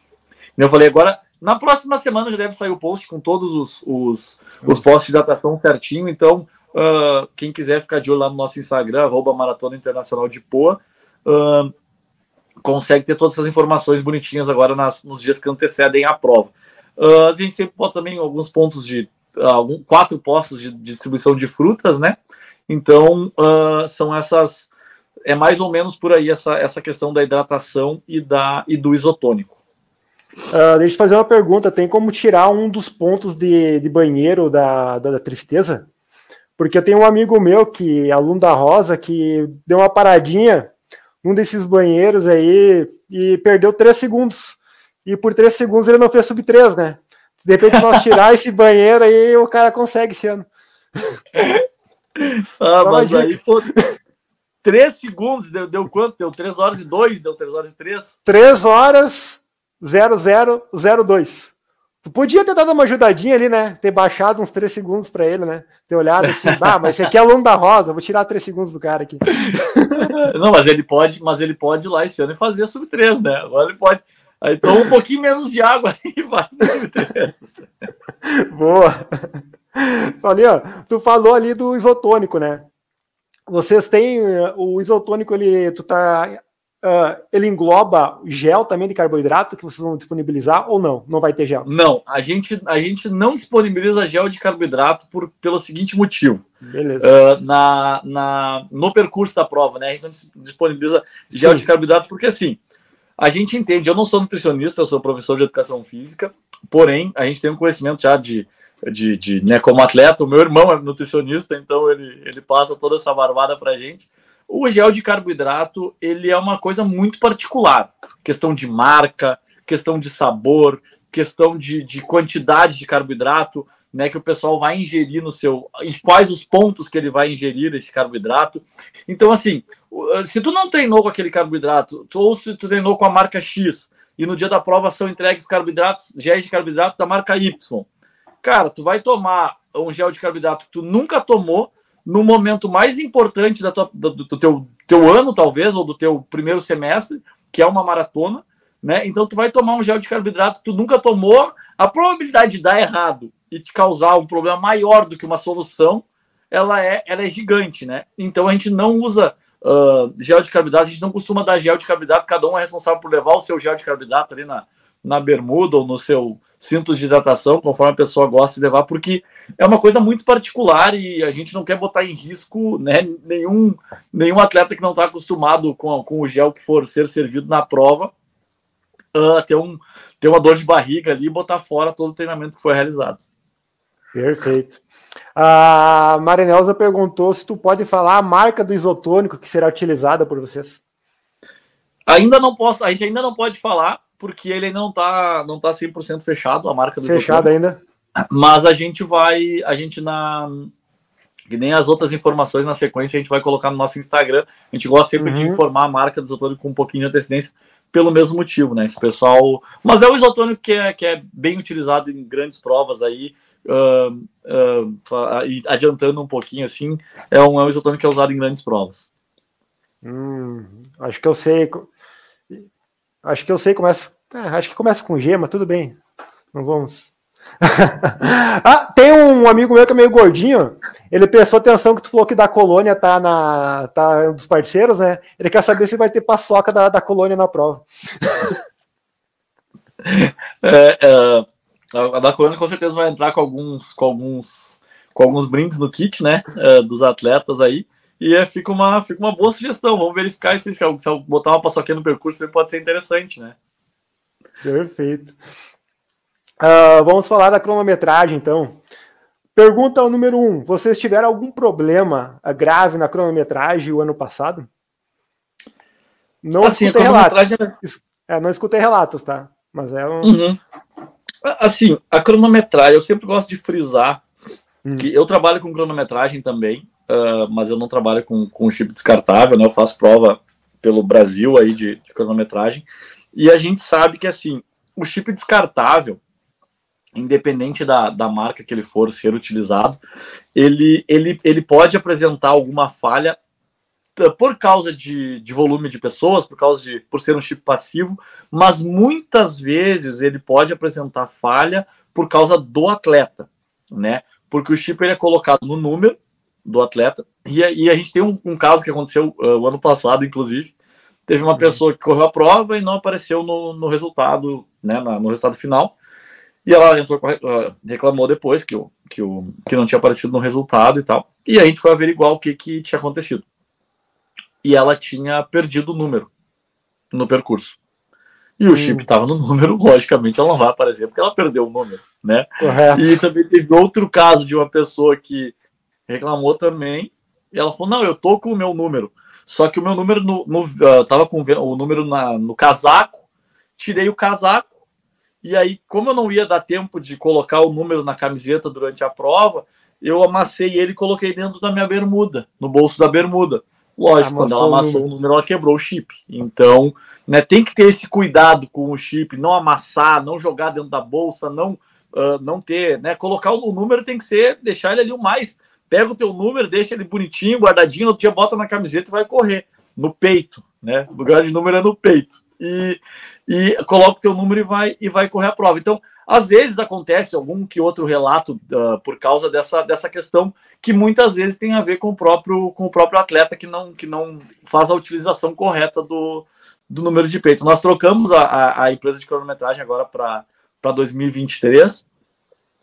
Eu falei, agora, na próxima semana já deve sair o post com todos os, os, os postos de datação certinho. Então, uh, quem quiser ficar de olho lá no nosso Instagram, arroba Maratona Internacional de Poa, uh, consegue ter todas essas informações bonitinhas agora nas, nos dias que antecedem a prova. Uh, a gente sempre bota também alguns pontos de uh, quatro postos de, distribuição de frutas, né? Então uh, são essas é mais ou menos por aí essa, essa questão da hidratação e da e do isotônico. Uh, deixa eu fazer uma pergunta: tem como tirar um dos pontos de, de banheiro da, da, da tristeza? Porque eu tenho um amigo meu que aluno da Rosa que deu uma paradinha num desses banheiros aí e perdeu três segundos. E por três segundos ele não fez sub 3, né? De repente nós tirar esse banheiro aí, o cara consegue esse ano. Ah, mas aí, pô, três segundos, deu, deu quanto? Deu três horas e dois, deu três horas e três. Três horas, zero, zero, zero, dois. Tu podia ter dado uma ajudadinha ali, né? Ter baixado uns 3 segundos para ele, né? Ter olhado assim, [LAUGHS] ah, mas esse aqui é o longo da rosa, vou tirar 3 segundos do cara aqui. [LAUGHS] Não, mas ele pode, mas ele pode ir lá esse ano e fazer sub 3, né? Agora ele pode. Aí toma um pouquinho menos de água e [LAUGHS] vai no sub 3. Boa. Falei, ó, tu falou ali do isotônico, né? Vocês têm o isotônico, ele, tu tá uh, ele engloba gel também de carboidrato que vocês vão disponibilizar ou não? Não vai ter gel? Não, a gente, a gente não disponibiliza gel de carboidrato por, pelo seguinte motivo. Beleza. Uh, na, na, no percurso da prova, né? A gente não disponibiliza gel Sim. de carboidrato porque assim. A gente entende, eu não sou nutricionista, eu sou professor de educação física, porém, a gente tem um conhecimento já de, de, de né, como atleta, o meu irmão é nutricionista, então ele, ele passa toda essa barbada pra gente. O gel de carboidrato, ele é uma coisa muito particular. Questão de marca, questão de sabor, questão de, de quantidade de carboidrato, né, que o pessoal vai ingerir no seu e quais os pontos que ele vai ingerir esse carboidrato. Então, assim, se tu não treinou com aquele carboidrato, ou se tu treinou com a marca X e no dia da prova são entregues carboidratos, géis de carboidrato da marca Y, cara, tu vai tomar um gel de carboidrato que tu nunca tomou no momento mais importante da tua, do, do teu, teu ano, talvez, ou do teu primeiro semestre, que é uma maratona, né? Então tu vai tomar um gel de carboidrato que tu nunca tomou, a probabilidade de dar errado e te causar um problema maior do que uma solução, ela é, ela é gigante, né? Então a gente não usa uh, gel de carboidrato, a gente não costuma dar gel de carboidrato, cada um é responsável por levar o seu gel de carboidrato ali na, na bermuda ou no seu cinto de hidratação, conforme a pessoa gosta de levar, porque é uma coisa muito particular e a gente não quer botar em risco né, nenhum, nenhum atleta que não está acostumado com, com o gel que for ser servido na prova uh, ter, um, ter uma dor de barriga ali e botar fora todo o treinamento que foi realizado. Perfeito. A Marinelza perguntou se tu pode falar a marca do isotônico que será utilizada por vocês. Ainda não posso, a gente ainda não pode falar, porque ele não está não tá 100% fechado, a marca do Fechado ainda. Mas a gente vai, a gente na que nem as outras informações na sequência a gente vai colocar no nosso Instagram. A gente gosta sempre uhum. de informar a marca do isotônico com um pouquinho de antecedência pelo mesmo motivo, né? Esse pessoal, mas é o isotônico que é, que é bem utilizado em grandes provas aí, uh, uh, e adiantando um pouquinho assim, é um, é um isotônico que é usado em grandes provas. Hum, acho que eu sei Acho que eu sei, começa. É, acho que começa com G, mas tudo bem. Não vamos. [LAUGHS] ah, tem um amigo meu que é meio gordinho. Ele prestou atenção que tu falou que da colônia tá na. tá um dos parceiros, né? Ele quer saber se vai ter paçoca da, da colônia na prova. [LAUGHS] é, é, a da colônia com certeza vai entrar com alguns, com alguns, com alguns brindes no kit, né? É, dos atletas aí. E é, fica, uma, fica uma boa sugestão. Vamos verificar se, se eu botar uma paçoquinha no percurso pode ser interessante, né? Perfeito. Uh, vamos falar da cronometragem, então. Pergunta número um: vocês tiveram algum problema grave na cronometragem o ano passado? Não assim, escutei relatos. É... não escutei relatos, tá? Mas é um. Uhum. Assim, a cronometragem, eu sempre gosto de frisar hum. que eu trabalho com cronometragem também uh, mas eu não trabalho com, com chip descartável, né? Eu faço prova pelo Brasil aí de, de cronometragem. E a gente sabe que, assim, o chip descartável, independente da, da marca que ele for ser utilizado, ele, ele, ele pode apresentar alguma falha por causa de, de volume de pessoas, por causa de por ser um chip passivo, mas muitas vezes ele pode apresentar falha por causa do atleta, né? Porque o chip ele é colocado no número do atleta. E, e a gente tem um, um caso que aconteceu uh, o ano passado, inclusive. Teve uma uhum. pessoa que correu a prova e não apareceu no, no resultado, né, na, no resultado final. E ela entrou, reclamou depois que, o, que, o, que não tinha aparecido no resultado e tal. E a gente foi averiguar o que, que tinha acontecido. E ela tinha perdido o número no percurso. E o chip estava no número, [LAUGHS] logicamente ela não vai aparecer porque ela perdeu o número, né? Correto. E também teve outro caso de uma pessoa que reclamou também. E ela falou: Não, eu tô com o meu número. Só que o meu número no, no uh, tava com o número na, no casaco, tirei o casaco. E aí, como eu não ia dar tempo de colocar o número na camiseta durante a prova, eu amassei ele e coloquei dentro da minha bermuda, no bolso da bermuda. Lógico, quando ela amassou o número, ela quebrou o chip. Então, né, tem que ter esse cuidado com o chip, não amassar, não jogar dentro da bolsa, não, uh, não ter, né? Colocar o número tem que ser, deixar ele ali o mais pega o teu número, deixa ele bonitinho, guardadinho, no outro dia bota na camiseta e vai correr no peito, né? O lugar de número é no peito. E, e coloca o teu número e vai, e vai correr a prova. Então, às vezes acontece algum que outro relato uh, por causa dessa, dessa questão que muitas vezes tem a ver com o próprio, com o próprio atleta que não, que não faz a utilização correta do, do número de peito. Nós trocamos a, a, a empresa de cronometragem agora para 2023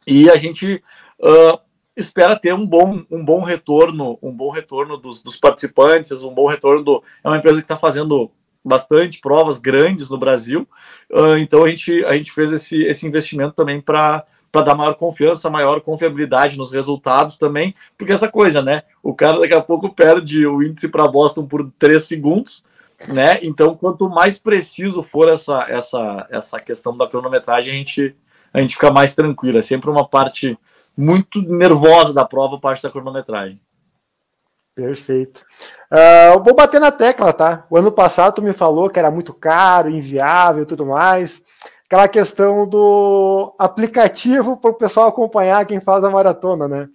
e a gente uh, espera ter um bom, um bom retorno, um bom retorno dos, dos participantes, um bom retorno do. É uma empresa que está fazendo bastante provas grandes no Brasil, uh, então a gente, a gente fez esse, esse investimento também para para dar maior confiança, maior confiabilidade nos resultados também, porque essa coisa, né? O cara daqui a pouco perde o índice para Boston por 3 segundos, né? Então, quanto mais preciso for essa, essa, essa questão da cronometragem, a gente, a gente fica mais tranquilo. É sempre uma parte muito nervosa da prova, parte da cronometragem. Perfeito. Uh, vou bater na tecla, tá? O ano passado tu me falou que era muito caro, inviável e tudo mais. Aquela questão do aplicativo para o pessoal acompanhar quem faz a maratona, né?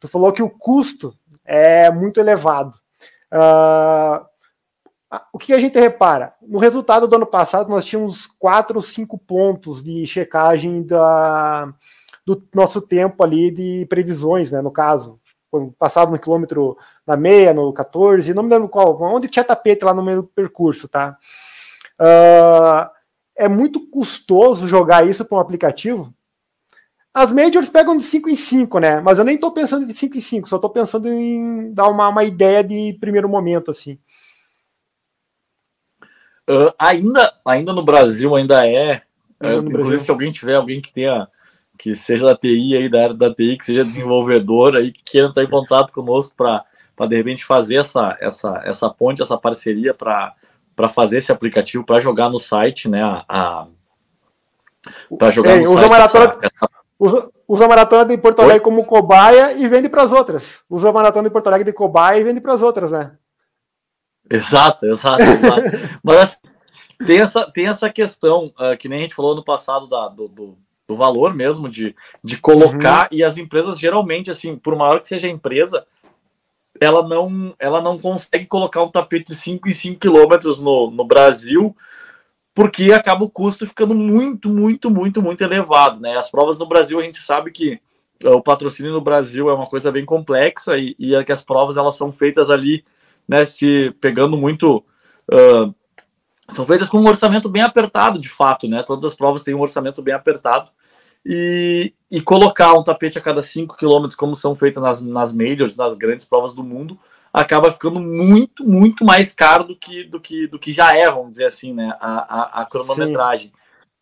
Tu falou que o custo é muito elevado. Uh, o que a gente repara? No resultado do ano passado, nós tínhamos quatro ou cinco pontos de checagem da, do nosso tempo ali de previsões, né? No caso, passado no quilômetro na meia, no 14, não me lembro qual, onde tinha tapete lá no meio do percurso, tá? Uh, é muito custoso jogar isso para um aplicativo. As majors pegam de 5 em 5, né? Mas eu nem estou pensando de 5 em 5, só estou pensando em dar uma, uma ideia de primeiro momento, assim. Uh, ainda, ainda no Brasil, ainda é. Uh, inclusive, Brasil. se alguém tiver, alguém que tenha que seja da TI aí, da área da TI, que seja desenvolvedor aí, que queira entrar em contato conosco para de repente fazer essa, essa, essa ponte, essa parceria para fazer esse aplicativo, para jogar no site, né? A, a para jogar no usa site. Maratona, essa, essa... Usa, usa a maratona de Porto Alegre Oi? como cobaia e vende para as outras. Usa a maratona de Porto Alegre de cobaia e vende para as outras, né? Exato, exato, exato. [LAUGHS] Mas assim, tem essa, tem essa questão, uh, que nem a gente falou no passado da, do, do do valor mesmo de, de colocar uhum. e as empresas geralmente assim por maior que seja a empresa ela não ela não consegue colocar um tapete de 5 em 5 quilômetros no, no Brasil porque acaba o custo ficando muito muito muito muito elevado né as provas no Brasil a gente sabe que uh, o patrocínio no Brasil é uma coisa bem complexa e, e é que as provas elas são feitas ali né se pegando muito uh, são feitas com um orçamento bem apertado, de fato, né? Todas as provas têm um orçamento bem apertado. E, e colocar um tapete a cada 5 km, como são feitas nas, nas majors, nas grandes provas do mundo, acaba ficando muito, muito mais caro do que, do que, do que já é, vamos dizer assim, né? A, a, a cronometragem. Sim.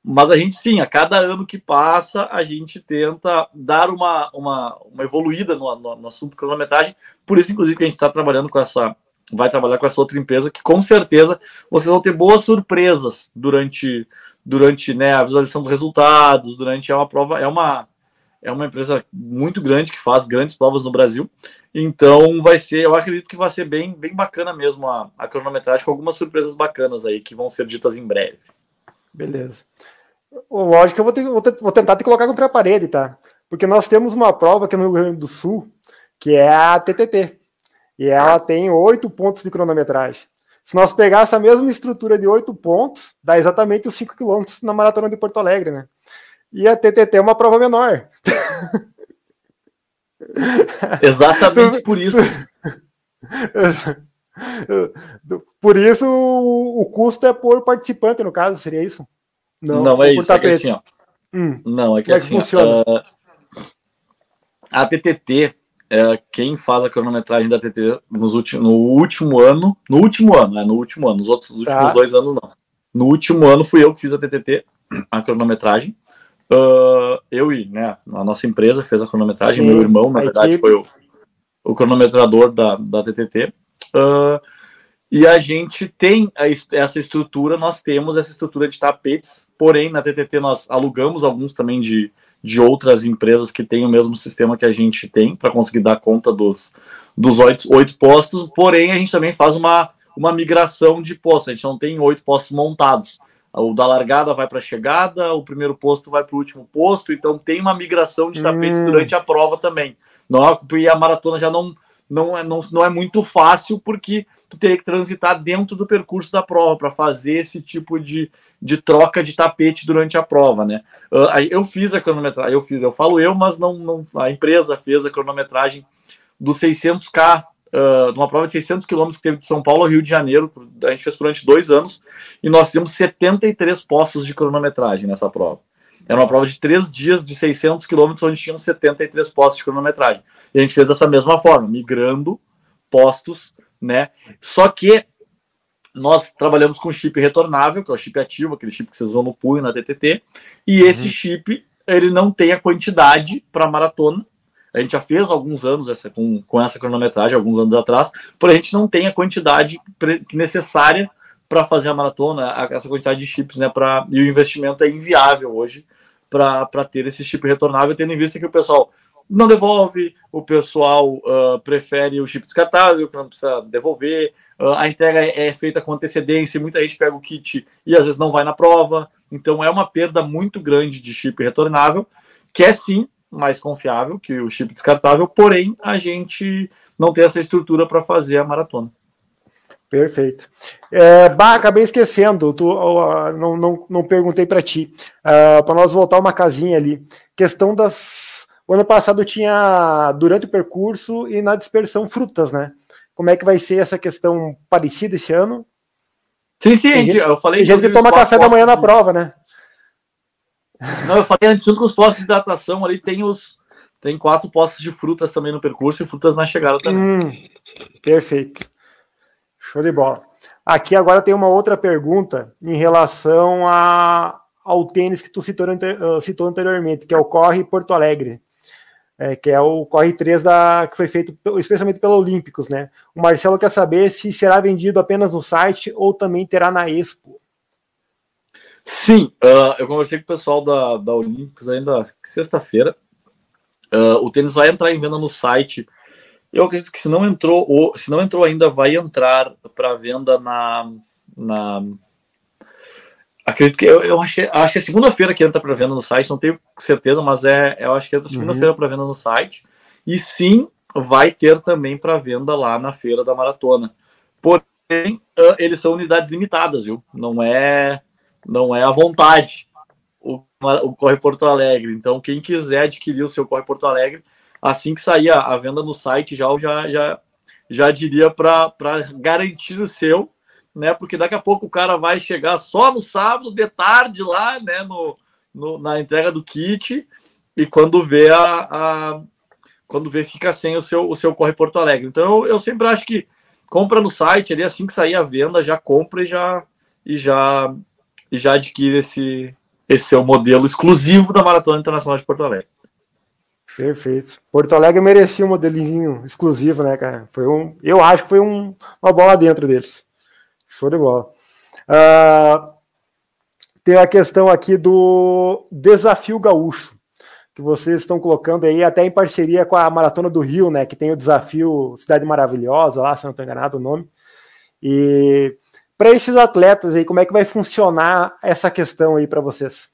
Mas a gente, sim, a cada ano que passa, a gente tenta dar uma, uma, uma evoluída no, no, no assunto cronometragem. Por isso, inclusive, que a gente está trabalhando com essa, vai trabalhar com essa outra empresa, que com certeza vocês vão ter boas surpresas durante, durante né, a visualização dos resultados, durante é uma prova, é uma é uma empresa muito grande que faz grandes provas no Brasil. Então vai ser, eu acredito que vai ser bem, bem bacana mesmo a, a cronometragem, com algumas surpresas bacanas aí que vão ser ditas em breve. Beleza. Lógico, eu vou, vou, ter, vou tentar te colocar contra a parede, tá? Porque nós temos uma prova aqui no Rio Grande do Sul, que é a TTT. E ela tem oito pontos de cronometragem. Se nós pegarmos essa mesma estrutura de oito pontos, dá exatamente os 5 quilômetros na maratona de Porto Alegre, né? E a TTT é uma prova menor. [LAUGHS] Exatamente por isso. [LAUGHS] Por isso o, custo é por participante, no caso, seria isso? Não, não é isso. É que assim, ó, hum, não, é que, é assim, que uh, a TTT é quem faz a cronometragem da TT nos ulti, no último ano, no último ano, é no último ano, nos outros nos últimos tá. dois anos não. No último ano fui eu que fiz a TTT, a cronometragem. Uh, eu e né, a nossa empresa fez a cronometragem, Sim, meu irmão, na verdade, equipe. foi o, o cronometrador da, da TTT. Uh, e a gente tem essa estrutura, nós temos essa estrutura de tapetes, porém na TTT nós alugamos alguns também de, de outras empresas que têm o mesmo sistema que a gente tem para conseguir dar conta dos, dos oito, oito postos, porém a gente também faz uma, uma migração de postos, a gente não tem oito postos montados. O da largada vai para a chegada, o primeiro posto vai para o último posto, então tem uma migração de tapetes hum. durante a prova também. Não, é, e a maratona já não, não, é, não, não é muito fácil, porque tu teria que transitar dentro do percurso da prova para fazer esse tipo de, de troca de tapete durante a prova, né? Uh, eu fiz a cronometragem, eu fiz, eu falo eu, mas não, não a empresa fez a cronometragem do 600K uh, numa prova de 600 quilômetros que teve de São Paulo ao Rio de Janeiro, a gente fez durante dois anos, e nós fizemos 73 postos de cronometragem nessa prova. Era uma prova de três dias de 600 quilômetros, onde tinham 73 postos de cronometragem. E a gente fez dessa mesma forma, migrando postos, né? Só que nós trabalhamos com chip retornável, que é o chip ativo, aquele chip que você usou no punho, na TTT, e uhum. esse chip, ele não tem a quantidade para maratona. A gente já fez alguns anos essa, com, com essa cronometragem, alguns anos atrás, porém a gente não tem a quantidade necessária para fazer a maratona, essa quantidade de chips, né? Pra, e o investimento é inviável hoje para ter esse chip retornável, tendo em vista que o pessoal não devolve, o pessoal uh, prefere o chip descartável, que não precisa devolver, a entrega é, é feita com antecedência, muita gente pega o kit e às vezes não vai na prova, então é uma perda muito grande de chip retornável, que é sim mais confiável que o chip descartável, porém a gente não tem essa estrutura para fazer a maratona. Perfeito. É, bah, acabei esquecendo, tu, uh, não, não, não perguntei para ti, uh, para nós voltar uma casinha ali. Questão das o ano passado tinha, durante o percurso e na dispersão, frutas, né? Como é que vai ser essa questão parecida esse ano? Sim, sim, gente, eu falei. Tem gente que toma café da manhã na prova, né? Não, eu falei junto com os postos de hidratação ali, tem os. Tem quatro postos de frutas também no percurso e frutas na chegada também. Hum, perfeito. Show de bola. Aqui agora tem uma outra pergunta em relação a, ao tênis que tu citou, citou anteriormente, que é o Corre Porto Alegre é, que é o Corre 3 da, que foi feito especialmente pelo Olímpicos, né? O Marcelo quer saber se será vendido apenas no site ou também terá na Expo. Sim, uh, eu conversei com o pessoal da, da Olímpicos ainda sexta-feira. Uh, o tênis vai entrar em venda no site. Eu acredito que se não entrou, ou se não entrou ainda, vai entrar para venda na, na Acredito que eu, eu achei, acho que é segunda-feira que entra para venda no site, não tenho certeza, mas é, eu acho que entra segunda-feira uhum. para venda no site. E sim, vai ter também para venda lá na feira da maratona. Porém, uh, eles são unidades limitadas, viu? Não é, não é à vontade o, o Corre Porto Alegre. Então, quem quiser adquirir o seu Corre Porto Alegre, assim que sair a, a venda no site, já já já, já diria para garantir o seu né? Porque daqui a pouco o cara vai chegar só no sábado, de tarde lá, né? No, no na entrega do kit, e quando vê a, a, quando vê fica sem o seu, o seu Corre Porto Alegre. Então eu, eu sempre acho que compra no site ali, assim que sair a venda, já compra e já e já e já adquire esse esse seu modelo exclusivo da Maratona Internacional de Porto Alegre. Perfeito. Porto Alegre merecia um modelinho exclusivo, né, cara? Foi um, eu acho que foi um, uma bola dentro deles. Show de bola. Uh, tem a questão aqui do desafio gaúcho, que vocês estão colocando aí até em parceria com a Maratona do Rio, né? Que tem o desafio Cidade Maravilhosa, lá, se não estou enganado o nome. E para esses atletas aí, como é que vai funcionar essa questão aí para vocês?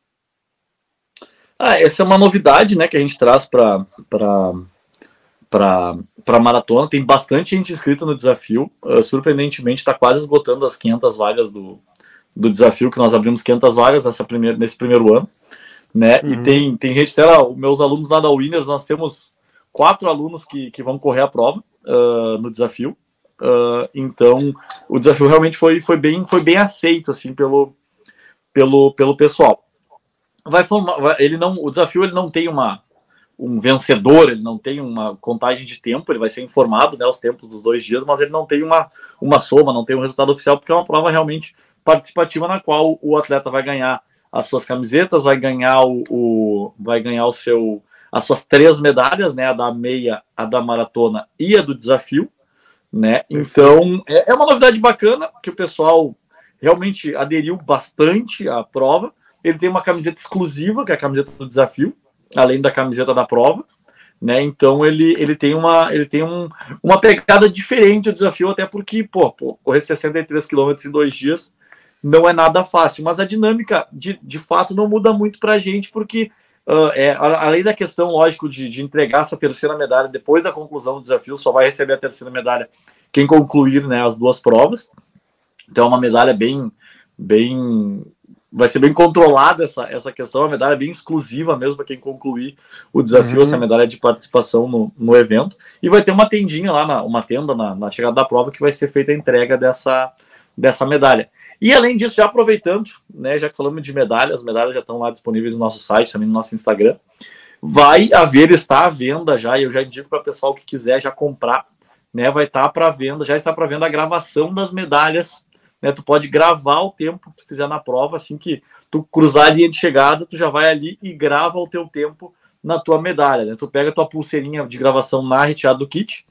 Ah, essa é uma novidade, né, que a gente traz para para maratona. Tem bastante gente inscrita no desafio. Uh, surpreendentemente, está quase esgotando as 500 vagas do, do desafio, que nós abrimos 500 vagas nessa primeira, nesse primeiro ano. Né? Uhum. E tem, tem gente, até lá, meus alunos lá da Winners, nós temos quatro alunos que, que vão correr a prova uh, no desafio. Uh, então, o desafio realmente foi, foi, bem, foi bem aceito assim pelo, pelo, pelo pessoal. Vai formar, vai, ele não, o desafio ele não tem uma, um vencedor, ele não tem uma contagem de tempo, ele vai ser informado, né, os tempos dos dois dias, mas ele não tem uma, uma soma, não tem um resultado oficial, porque é uma prova realmente participativa na qual o atleta vai ganhar as suas camisetas, vai ganhar o, o vai ganhar o seu as suas três medalhas, né, a da meia, a da maratona e a do desafio, né? Então, é, é uma novidade bacana que o pessoal realmente aderiu bastante à prova. Ele tem uma camiseta exclusiva, que é a camiseta do desafio, além da camiseta da prova, né? Então ele, ele tem uma ele tem um, uma pegada diferente o desafio, até porque, pô, pô correr 63 quilômetros em dois dias não é nada fácil, mas a dinâmica de, de fato não muda muito para a gente, porque uh, é, além da questão, lógico, de, de entregar essa terceira medalha depois da conclusão do desafio, só vai receber a terceira medalha quem concluir né, as duas provas. Então é uma medalha bem, bem vai ser bem controlada essa, essa questão, a medalha é bem exclusiva mesmo para quem concluir o desafio, uhum. essa medalha de participação no, no evento. E vai ter uma tendinha lá, na, uma tenda na, na chegada da prova que vai ser feita a entrega dessa, dessa medalha. E além disso, já aproveitando, né, já que falamos de medalhas, as medalhas já estão lá disponíveis no nosso site, também no nosso Instagram. Vai haver, está à venda já, e eu já indico para o pessoal que quiser já comprar, né, vai estar tá para venda, já está para venda a gravação das medalhas, né, tu pode gravar o tempo que tu fizer na prova, assim que tu cruzar a linha de chegada, tu já vai ali e grava o teu tempo na tua medalha, né, tu pega a tua pulseirinha de gravação na retirada do kit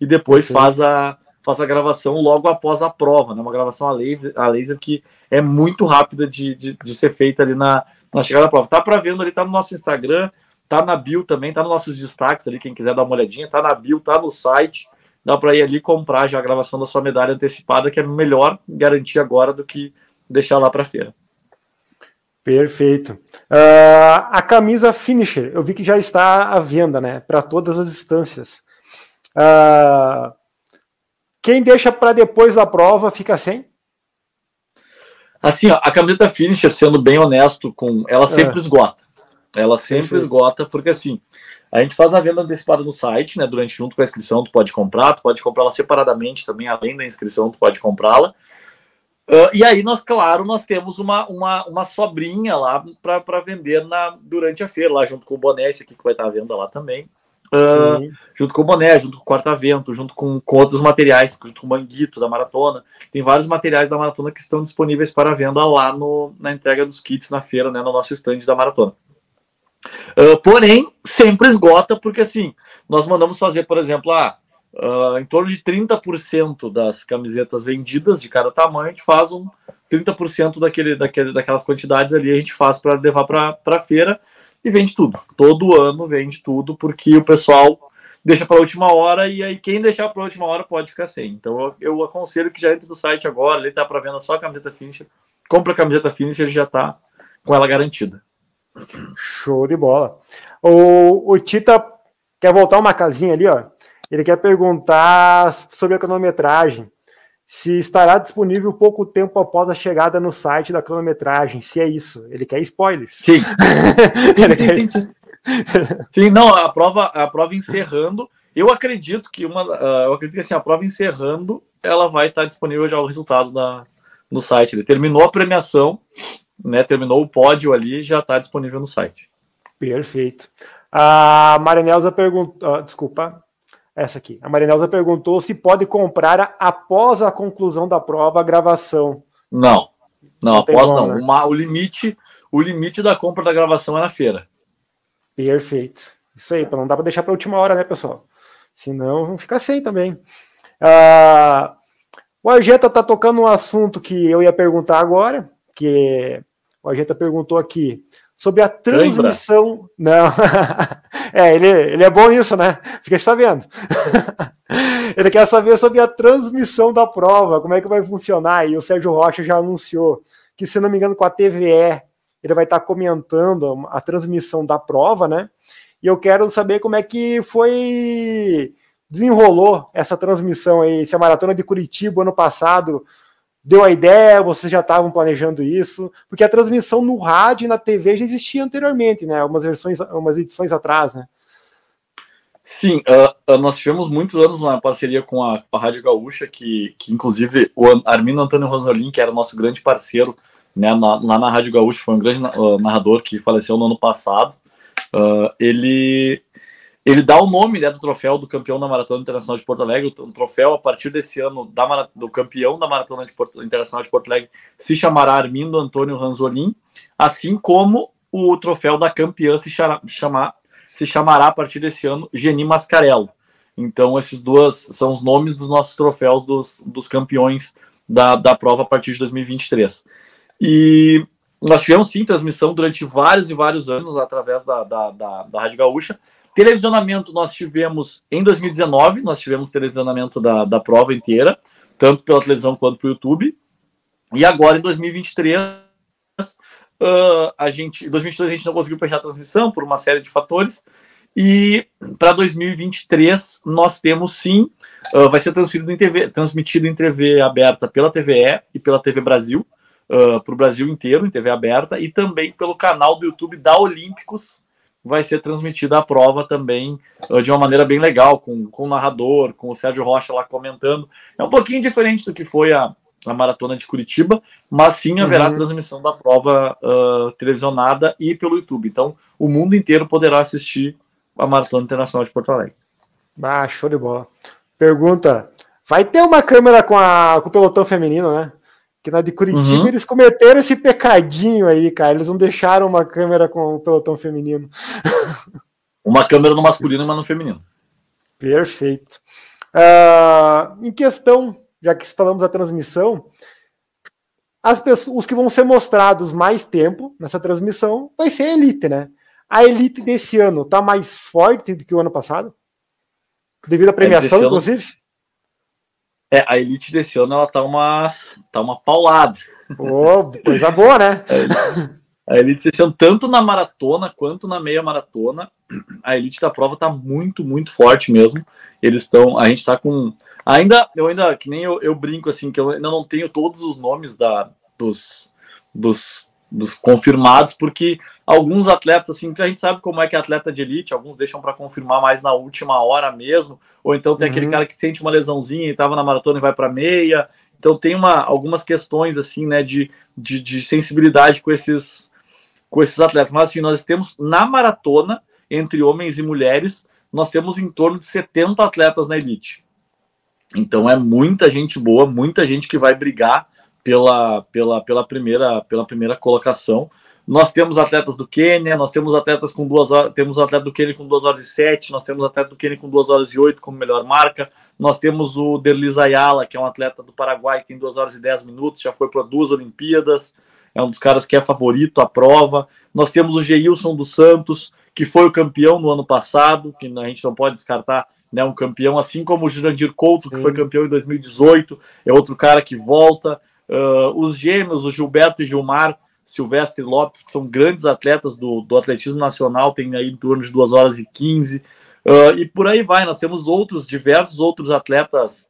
e depois Sim. faz a, faça a gravação logo após a prova, né? Uma gravação a laser, a laser que é muito rápida de, de, de ser feita ali na, na chegada da prova. Tá para vendo ali, tá no nosso Instagram, tá na bio também, tá nos nossos destaques ali, quem quiser dar uma olhadinha, tá na bio, tá no site. Dá para ir ali comprar já a gravação da sua medalha antecipada, que é melhor garantir agora do que deixar lá para feira. Perfeito. Uh, a camisa Finisher, eu vi que já está à venda, né? Para todas as instâncias. Uh, quem deixa para depois da prova fica sem? Assim, ó, a camiseta finisher, sendo bem honesto com, ela sempre é. esgota. Ela sempre Perfeito. esgota, porque assim, a gente faz a venda antecipada no site, né? Durante junto com a inscrição, tu pode comprar, tu pode comprá-la separadamente também, além da inscrição, tu pode comprá-la. Uh, e aí nós, claro, nós temos uma, uma, uma sobrinha lá para vender na, durante a feira, lá junto com o boné, esse aqui que vai estar à venda lá também. Uh, junto com o boné, junto com o quarta-vento, junto com, com outros materiais, junto com o manguito da maratona. Tem vários materiais da maratona que estão disponíveis para venda lá no, na entrega dos kits na feira, né, no nosso stand da maratona. Uh, porém, sempre esgota, porque assim, nós mandamos fazer, por exemplo, ah, uh, em torno de 30% das camisetas vendidas de cada tamanho, a gente faz um 30% daquele, daquele, daquelas quantidades ali, a gente faz para levar para a feira e vende tudo. Todo ano vende tudo, porque o pessoal deixa para a última hora e aí quem deixar para a última hora pode ficar sem. Então eu, eu, aconselho que já entre no site agora, ele tá para venda só a camiseta finisher, compra a camiseta finisher, ele já tá com ela garantida. Show de bola. O, o Tita quer voltar uma casinha ali, ó. Ele quer perguntar sobre a cronometragem se estará disponível pouco tempo após a chegada no site da cronometragem, se é isso. Ele quer spoilers. Sim. [LAUGHS] sim, sim, sim, sim. [LAUGHS] sim, não, a prova, a prova encerrando, eu acredito que uma, uh, eu acredito que assim, a prova encerrando, ela vai estar disponível já o resultado na, no site. Ele terminou a premiação, né, terminou o pódio ali, já está disponível no site. Perfeito. A Marinelza perguntou, uh, desculpa, essa aqui. A Marinelza perguntou se pode comprar após a conclusão da prova a gravação. Não. Não, não após não. Né? Uma, o limite, o limite da compra da gravação é na feira. Perfeito. Isso aí, não dá para deixar para última hora, né, pessoal? Senão vão ficar sem também. Ah, o Argenta tá tocando um assunto que eu ia perguntar agora, que o Argenta perguntou aqui sobre a transmissão. Lembra? Não. [LAUGHS] é, ele, ele é bom nisso, né? Fiquei sabendo. [LAUGHS] ele quer saber sobre a transmissão da prova, como é que vai funcionar. E o Sérgio Rocha já anunciou que, se não me engano, com a TVE, ele vai estar comentando a transmissão da prova, né? E eu quero saber como é que foi desenrolou essa transmissão aí, se a maratona de Curitiba ano passado deu a ideia, vocês já estavam planejando isso, porque a transmissão no rádio e na TV já existia anteriormente, né? Umas versões, umas edições atrás, né? Sim, uh, uh, nós tivemos muitos anos na parceria com a, a Rádio Gaúcha, que, que inclusive o Armindo Antônio Rosolin, que era nosso grande parceiro né, na, lá na Rádio Gaúcha, foi um grande uh, narrador que faleceu no ano passado. ele ele dá o nome né, do troféu do campeão da Maratona Internacional de Porto Alegre. O troféu, a partir desse ano, da, do campeão da Maratona de Porto, Internacional de Porto Alegre, se chamará Armindo Antônio Ranzolin, assim como o troféu da campeã se, chamar, se chamará, a partir desse ano, Geni Mascarello. Então, esses dois são os nomes dos nossos troféus dos, dos campeões da, da prova a partir de 2023. E nós tivemos, sim, transmissão durante vários e vários anos através da, da, da, da Rádio Gaúcha, Televisionamento nós tivemos em 2019, nós tivemos televisionamento da, da prova inteira, tanto pela televisão quanto pelo YouTube. E agora em 2023, uh, a gente, em 2023 a gente não conseguiu fechar a transmissão por uma série de fatores. E para 2023 nós temos sim, uh, vai ser transmitido em TV, transmitido em TV aberta pela TVE e pela TV Brasil. Uh, para o Brasil inteiro, em TV aberta, e também pelo canal do YouTube da Olímpicos, vai ser transmitida a prova também uh, de uma maneira bem legal, com, com o narrador, com o Sérgio Rocha lá comentando. É um pouquinho diferente do que foi a, a maratona de Curitiba, mas sim haverá uhum. transmissão da prova uh, televisionada e pelo YouTube. Então, o mundo inteiro poderá assistir a Maratona Internacional de Porto Alegre. Ah, show de bola. Pergunta: vai ter uma câmera com, a, com o pelotão feminino, né? Que na de Curitiba uhum. eles cometeram esse pecadinho aí, cara. Eles não deixaram uma câmera com o pelotão feminino. [LAUGHS] Uma câmera no masculino, mas no feminino. Perfeito. Uh, em questão, já que falamos da transmissão, as pessoas, os que vão ser mostrados mais tempo nessa transmissão vai ser a elite, né? A elite desse ano tá mais forte do que o ano passado? Devido à premiação, ano, inclusive? É, a elite desse ano ela tá uma, tá uma paulada. Oh, coisa boa, né? [LAUGHS] A elite desse ano, tanto na maratona quanto na meia maratona, a elite da prova tá muito, muito forte mesmo. Eles estão, a gente tá com. Ainda, eu ainda, que nem eu, eu brinco assim, que eu ainda não tenho todos os nomes da, dos, dos dos confirmados, porque alguns atletas, assim, a gente sabe como é que é atleta de elite, alguns deixam para confirmar mais na última hora mesmo, ou então tem uhum. aquele cara que sente uma lesãozinha e estava na maratona e vai para meia. Então tem uma, algumas questões assim, né, de, de, de, sensibilidade com esses com esses atletas. Mas assim, nós temos na maratona entre homens e mulheres, nós temos em torno de 70 atletas na elite. Então é muita gente boa, muita gente que vai brigar pela, pela, pela, primeira, pela primeira colocação. Nós temos atletas do Quênia, nós temos atletas com duas horas, temos atleta do Quênia com 2 horas e 7, nós temos atleta do Quênia com 2 horas e 8 como melhor marca, nós temos o Derlis Ayala, que é um atleta do Paraguai, que tem 2 horas e 10 minutos, já foi para duas Olimpíadas, é um dos caras que é favorito à prova. Nós temos o Geilson dos Santos, que foi o campeão no ano passado, que a gente não pode descartar né, um campeão, assim como o Jurandir Couto, que Sim. foi campeão em 2018, é outro cara que volta. Uh, os gêmeos, o Gilberto e Gilmar Silvestre Lopes, que são grandes atletas do, do atletismo nacional, tem aí em torno de 2 horas e 15. Uh, ah, e por aí vai, nós temos outros, diversos outros atletas,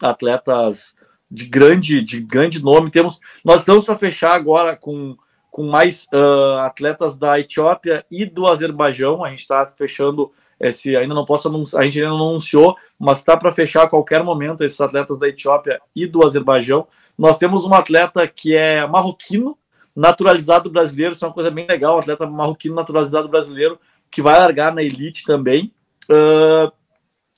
atletas de grande, de grande nome. Temos, nós estamos para fechar agora com, com mais uh, atletas da Etiópia e do Azerbaijão. A gente está fechando esse, ainda não posso anunciar, a gente ainda não anunciou, mas está para fechar a qualquer momento esses atletas da Etiópia e do Azerbaijão. Nós temos um atleta que é marroquino, naturalizado brasileiro, isso é uma coisa bem legal, um atleta marroquino naturalizado brasileiro, que vai largar na elite também. Uh,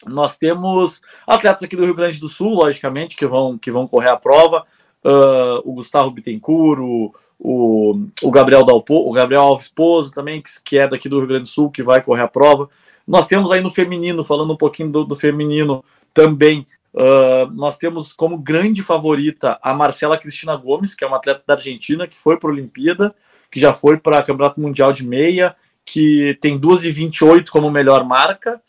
nós temos atletas aqui do Rio Grande do Sul, logicamente, que vão, que vão correr a prova. Uh, o Gustavo Bittencourt, o, o, o, Gabriel Dalpo, o Gabriel Alves Pozo também, que, que é daqui do Rio Grande do Sul, que vai correr a prova. Nós temos aí no feminino, falando um pouquinho do, do feminino também, Uh, nós temos como grande favorita a Marcela Cristina Gomes, que é uma atleta da Argentina, que foi para a Olimpíada, que já foi para Campeonato Mundial de Meia, que tem 2,28 como melhor marca.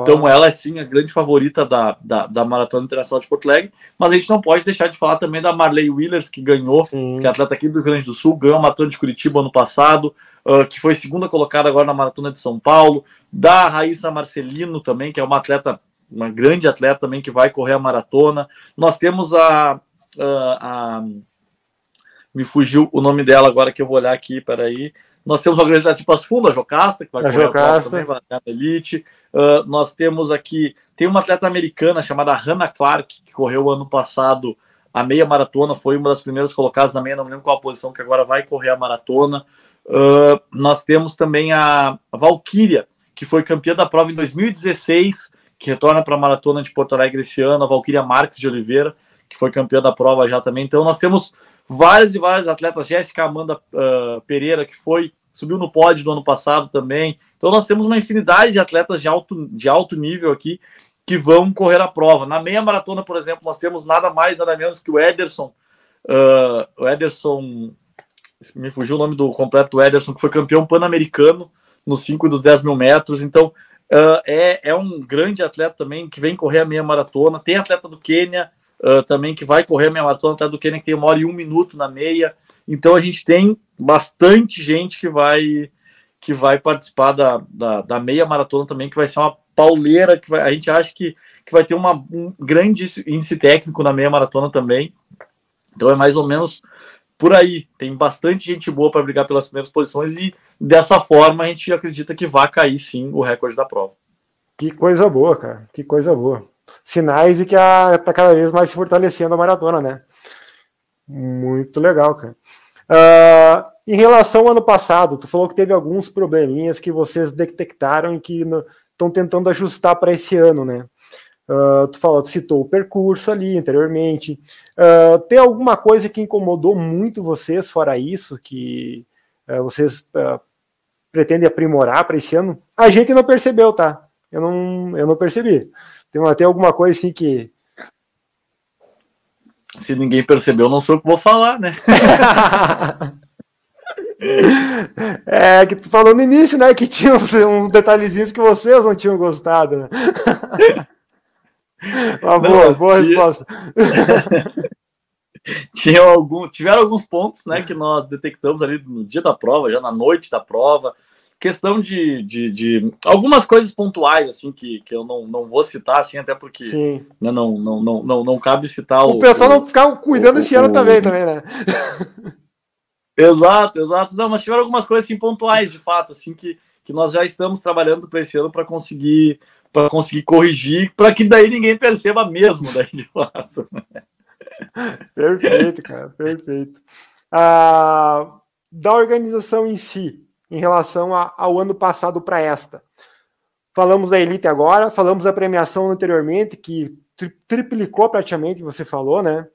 Então ela é sim a grande favorita da, da, da, Maratona Internacional de Porto Alegre. Mas a gente não pode deixar de falar também da Marley Willers, que ganhou, sim. que é atleta aqui do Rio Grande do Sul, ganhou a Maratona de Curitiba ano passado, uh, que foi segunda colocada agora na Maratona de São Paulo. Da Raíssa Marcelino também, que é uma atleta uma grande atleta também que vai correr a maratona. Nós temos a, a, a, me fugiu o nome dela agora que eu vou olhar aqui, peraí. Nós temos uma grande atleta de Passo Fundo, a Jocasta, que vai a correr Jocasta. a também, vai na Elite. Uh, nós temos aqui, tem uma atleta americana chamada Hannah Clark, que correu ano passado a meia maratona, foi uma das primeiras colocadas na meia, não me lembro qual a posição, que agora vai correr a maratona. Uh, nós temos também a Valkyria, que foi campeã da prova em 2016, que retorna para a maratona de Porto Alegre esse ano, a Valquíria Marques de Oliveira, que foi campeã da prova já também. Então nós temos várias e várias atletas, Jéssica Amanda uh, Pereira, que foi subiu no pódio do ano passado também. Então nós temos uma infinidade de atletas de alto, de alto nível aqui que vão correr a prova. Na meia maratona, por exemplo, nós temos nada mais, nada menos que o Ederson, uh, o Ederson, me fugiu o nome do completo, Ederson, que foi campeão pan-americano nos 5 e dos 10 mil metros. Então, Uh, é, é um grande atleta também que vem correr a meia maratona. Tem atleta do Quênia uh, também que vai correr a meia maratona, atleta do Quênia que tem uma hora e um minuto na meia. Então a gente tem bastante gente que vai que vai participar da, da, da meia maratona também, que vai ser uma pauleira, que vai, a gente acha que, que vai ter uma, um grande índice técnico na meia maratona também. Então é mais ou menos por aí. Tem bastante gente boa para brigar pelas primeiras posições e dessa forma a gente acredita que vai cair sim o recorde da prova. Que coisa boa, cara. Que coisa boa. Sinais de que está cada vez mais se fortalecendo a maratona, né? Muito legal, cara. Uh, em relação ao ano passado, tu falou que teve alguns probleminhas que vocês detectaram e que estão tentando ajustar para esse ano, né? Uh, tu falou, tu citou o percurso ali anteriormente. Uh, tem alguma coisa que incomodou muito vocês, fora isso, que uh, vocês pretendem aprimorar para esse ano? A gente não percebeu, tá? Eu não, eu não percebi. Tem até alguma coisa assim que. Se ninguém percebeu, não sou o que vou falar, né? [LAUGHS] É, que tu falou no início, né? Que tinha uns, uns detalhezinhos que vocês não tinham gostado. Né? [LAUGHS] [LAUGHS] Uma boa, não, boa resposta. [LAUGHS] tinha algum, tiveram alguns pontos né, que nós detectamos ali no dia da prova, já na noite da prova. Questão de, de, de algumas coisas pontuais, assim, que, que eu não, não vou citar, assim, até porque né, não, não, não, não, não cabe citar o. O pessoal o, não ficar cuidando o, esse ano o, também, também, né? Exato, exato. Não, mas tiveram algumas coisas assim, pontuais, de fato, assim, que, que nós já estamos trabalhando para esse ano para conseguir para conseguir corrigir, para que daí ninguém perceba mesmo, daí de fato. [LAUGHS] perfeito, cara, perfeito. Ah, da organização em si, em relação a, ao ano passado para esta. Falamos da Elite agora, falamos da premiação anteriormente, que tri triplicou praticamente, você falou, né?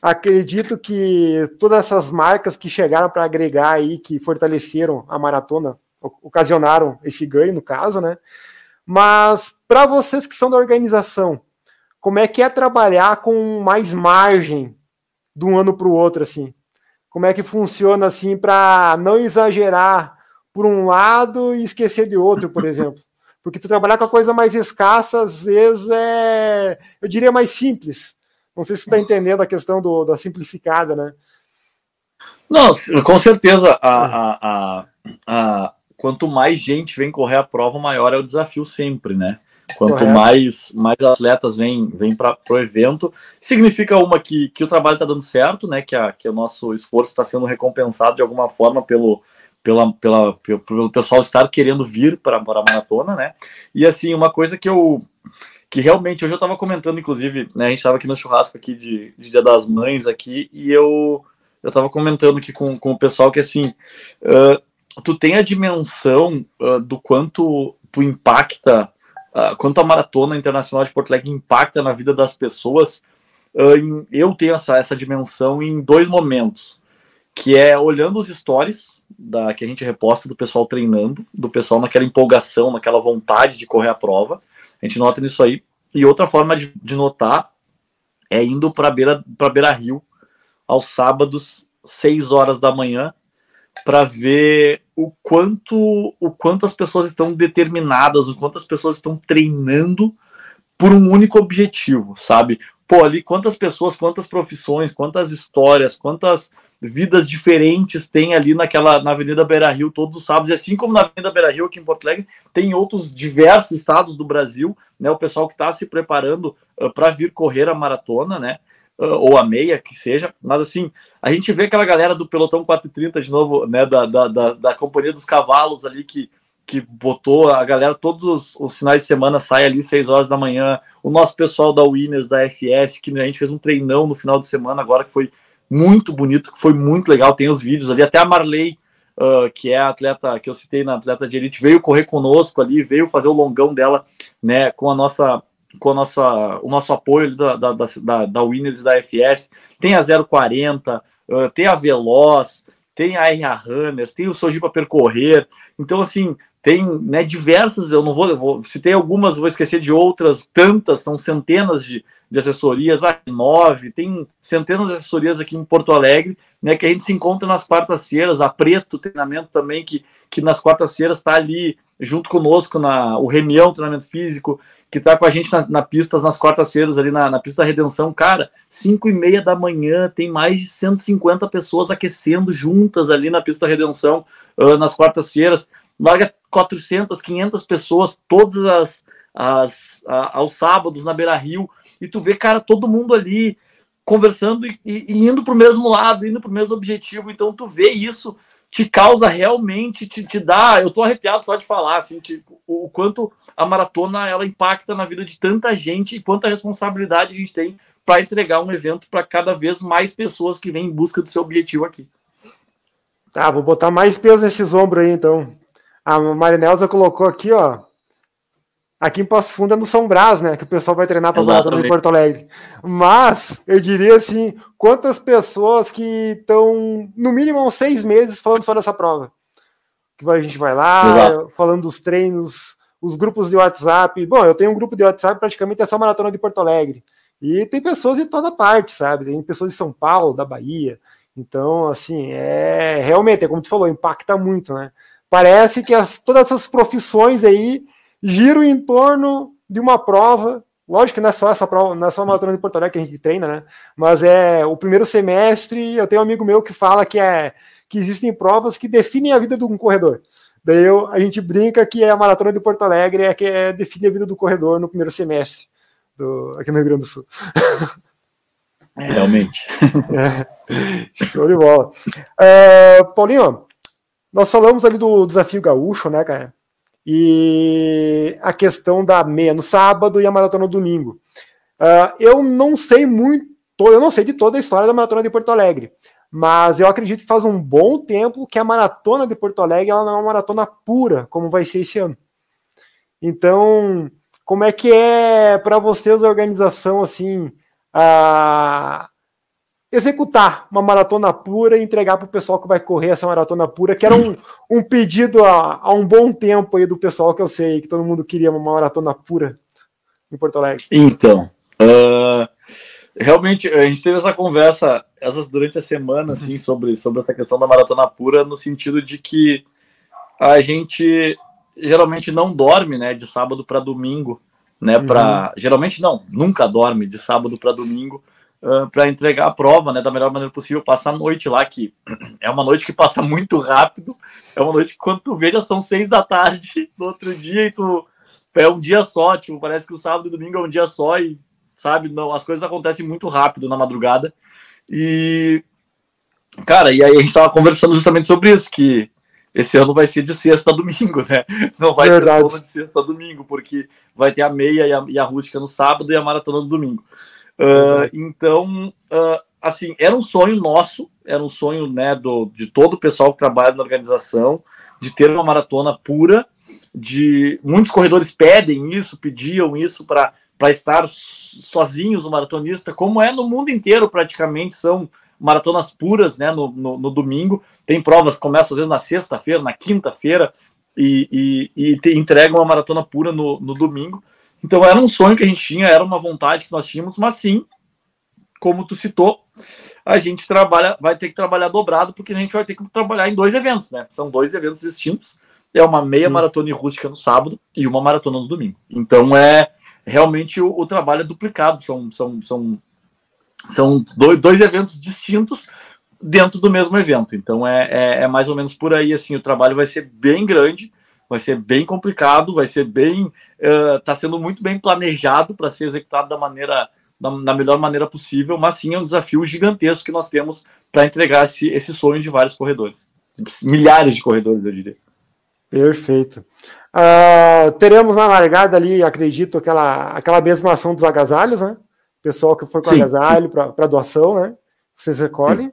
Acredito que todas essas marcas que chegaram para agregar aí, que fortaleceram a maratona, ocasionaram esse ganho, no caso, né? Mas para vocês que são da organização, como é que é trabalhar com mais margem de um ano para o outro, assim? Como é que funciona assim para não exagerar por um lado e esquecer de outro, por exemplo? [LAUGHS] Porque tu trabalhar com a coisa mais escassa, às vezes é, eu diria, mais simples. Não sei se tu está entendendo a questão do, da simplificada, né? Não, com certeza. A, a, a, a, quanto mais gente vem correr a prova, maior é o desafio sempre, né? Quanto mais, mais atletas vêm vem para o evento, significa uma que, que o trabalho está dando certo, né? Que, a, que o nosso esforço está sendo recompensado de alguma forma pelo, pela, pela, pelo, pelo pessoal estar querendo vir para a maratona, né? E assim, uma coisa que eu que realmente hoje eu estava comentando, inclusive, né? A gente estava aqui no churrasco aqui de, de Dia das Mães aqui, e eu eu estava comentando aqui com, com o pessoal que assim. Uh, tu tem a dimensão uh, do quanto tu impacta, uh, quanto a Maratona Internacional de Porto Alegre impacta na vida das pessoas. Uh, em, eu tenho essa, essa dimensão em dois momentos, que é olhando os stories da, que a gente reposta do pessoal treinando, do pessoal naquela empolgação, naquela vontade de correr a prova. A gente nota nisso aí. E outra forma de, de notar é indo para beira, para Beira Rio aos sábados, 6 horas da manhã, para ver o quanto o quanto as pessoas estão determinadas, o quanto as pessoas estão treinando por um único objetivo, sabe? Pô, ali quantas pessoas, quantas profissões, quantas histórias, quantas vidas diferentes tem ali naquela na Avenida Beira Rio todos os sábados, e assim como na Avenida Beira Rio aqui em Porto Alegre, tem outros diversos estados do Brasil, né? O pessoal que está se preparando uh, para vir correr a maratona, né? Uh, ou a meia, que seja, mas assim, a gente vê aquela galera do pelotão 430 de novo, né, da, da, da, da companhia dos cavalos ali, que, que botou a galera, todos os, os finais de semana sai ali 6 horas da manhã, o nosso pessoal da Winners, da FS, que a gente fez um treinão no final de semana agora, que foi muito bonito, que foi muito legal, tem os vídeos ali, até a Marley, uh, que é a atleta que eu citei na atleta de elite, veio correr conosco ali, veio fazer o longão dela, né, com a nossa com a nossa, o nosso apoio da, da, da, da Winners e da FS, tem a 040, uh, tem a Veloz, tem a RA Runners, tem o Soji para percorrer. Então, assim, tem né, diversas, eu não vou, vou, citei algumas, vou esquecer de outras, tantas, são centenas de, de assessorias, a nove, tem centenas de assessorias aqui em Porto Alegre, né, que a gente se encontra nas quartas-feiras, a Preto treinamento também, que, que nas quartas-feiras está ali junto conosco, na, o Remião, treinamento físico, que tá com a gente na, na pistas nas quartas-feiras, ali na, na pista da Redenção, cara, 5 e meia da manhã, tem mais de 150 pessoas aquecendo juntas ali na pista da Redenção uh, nas quartas-feiras, larga 400, 500 pessoas todas as, as a, aos sábados na Beira Rio, e tu vê, cara, todo mundo ali conversando e, e indo para o mesmo lado, indo para o mesmo objetivo. Então, tu vê isso, te causa realmente, te, te dá. Eu tô arrepiado só de falar, assim, tipo, o, quanto a maratona ela impacta na vida de tanta gente e quanta responsabilidade a gente tem para entregar um evento para cada vez mais pessoas que vêm em busca do seu objetivo aqui. Tá, vou botar mais peso nesses ombros aí, então. A Marinelza colocou aqui, ó. Aqui em Passo Fundo é no São Brás, né? Que o pessoal vai treinar para a maratona de Porto Alegre. Mas eu diria assim, quantas pessoas que estão no mínimo uns seis meses falando só dessa prova. Que a gente vai lá, Exato. falando dos treinos, os grupos de WhatsApp. Bom, eu tenho um grupo de WhatsApp praticamente é só maratona de Porto Alegre. E tem pessoas de toda parte, sabe? Tem pessoas de São Paulo, da Bahia. Então, assim, é realmente, é como tu falou, impacta muito, né? Parece que as, todas essas profissões aí giram em torno de uma prova. Lógico que não é só essa prova, não é só a maratona de Porto Alegre que a gente treina, né? Mas é o primeiro semestre. Eu tenho um amigo meu que fala que é que existem provas que definem a vida de um corredor. Daí eu, a gente brinca que é a maratona de Porto Alegre é que é, define a vida do corredor no primeiro semestre do, aqui no Rio Grande do Sul. [LAUGHS] Realmente. [LAUGHS] É, show de bola. Uh, Paulinho, nós falamos ali do desafio gaúcho, né, cara? E a questão da meia no sábado e a maratona no domingo. Uh, eu não sei muito, eu não sei de toda a história da maratona de Porto Alegre, mas eu acredito que faz um bom tempo que a maratona de Porto Alegre ela não é uma maratona pura, como vai ser esse ano. Então, como é que é para vocês a organização assim, a executar uma maratona pura e entregar para o pessoal que vai correr essa maratona pura, que era um, um pedido há, há, um bom tempo aí do pessoal que eu sei que todo mundo queria uma maratona pura em Porto Alegre. Então, uh, realmente a gente teve essa conversa essas durante a semana assim sobre sobre essa questão da maratona pura no sentido de que a gente geralmente não dorme, né, de sábado para domingo, né, uhum. para geralmente não, nunca dorme de sábado para domingo uh, para entregar a prova, né, da melhor maneira possível, passar a noite lá que [CLEARS THROAT] é uma noite que passa muito rápido, é uma noite que quando tu veja são seis da tarde [LAUGHS] no outro dia e tu é um dia só, tipo, parece que o sábado e domingo é um dia só e sabe, não, as coisas acontecem muito rápido na madrugada. E cara, e aí a gente tava conversando justamente sobre isso que esse ano vai ser de sexta a domingo, né? [LAUGHS] Não vai Verdade. ter de sexta a domingo, porque vai ter a meia e a, e a rústica no sábado e a maratona no domingo. Uh, então, uh, assim, era um sonho nosso, era um sonho né, do, de todo o pessoal que trabalha na organização, de ter uma maratona pura, de muitos corredores pedem isso, pediam isso para estar sozinhos o maratonista, como é no mundo inteiro praticamente, são maratonas puras né, no, no, no domingo. Tem provas que começam às vezes na sexta-feira, na quinta-feira, e, e, e te, entregam uma maratona pura no, no domingo. Então era um sonho que a gente tinha, era uma vontade que nós tínhamos, mas sim, como tu citou, a gente trabalha, vai ter que trabalhar dobrado, porque a gente vai ter que trabalhar em dois eventos, né? São dois eventos distintos. É uma meia maratona rústica no sábado e uma maratona no domingo. Então é realmente o, o trabalho é duplicado, são, são, são são dois, dois eventos distintos dentro do mesmo evento. Então é, é, é, mais ou menos por aí assim. O trabalho vai ser bem grande, vai ser bem complicado, vai ser bem. Está uh, sendo muito bem planejado para ser executado da maneira da, da, melhor maneira possível, mas sim é um desafio gigantesco que nós temos para entregar esse, esse sonho de vários corredores. Milhares de corredores, eu diria. Perfeito. Uh, teremos na largada ali, acredito, aquela, aquela mesma ação dos agasalhos, né? pessoal que foi com sim, agasalho para doação, né? Vocês recolhem. Sim.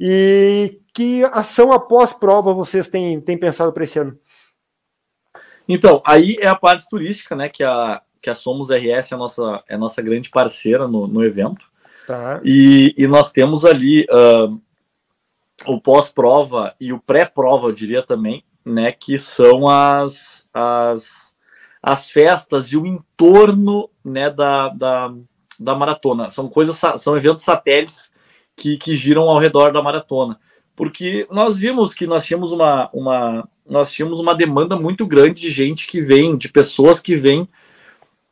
E que ação após prova vocês têm, têm pensado para esse ano? Então, aí é a parte turística, né? Que a, que a Somos RS é a nossa, é a nossa grande parceira no, no evento. Tá. E, e nós temos ali uh, o pós-prova e o pré-prova, eu diria também, né? Que são as, as, as festas e o entorno né, da, da, da maratona. São coisas, são eventos satélites que, que giram ao redor da maratona. Porque nós vimos que nós tínhamos uma, uma, nós tínhamos uma demanda muito grande de gente que vem, de pessoas que vêm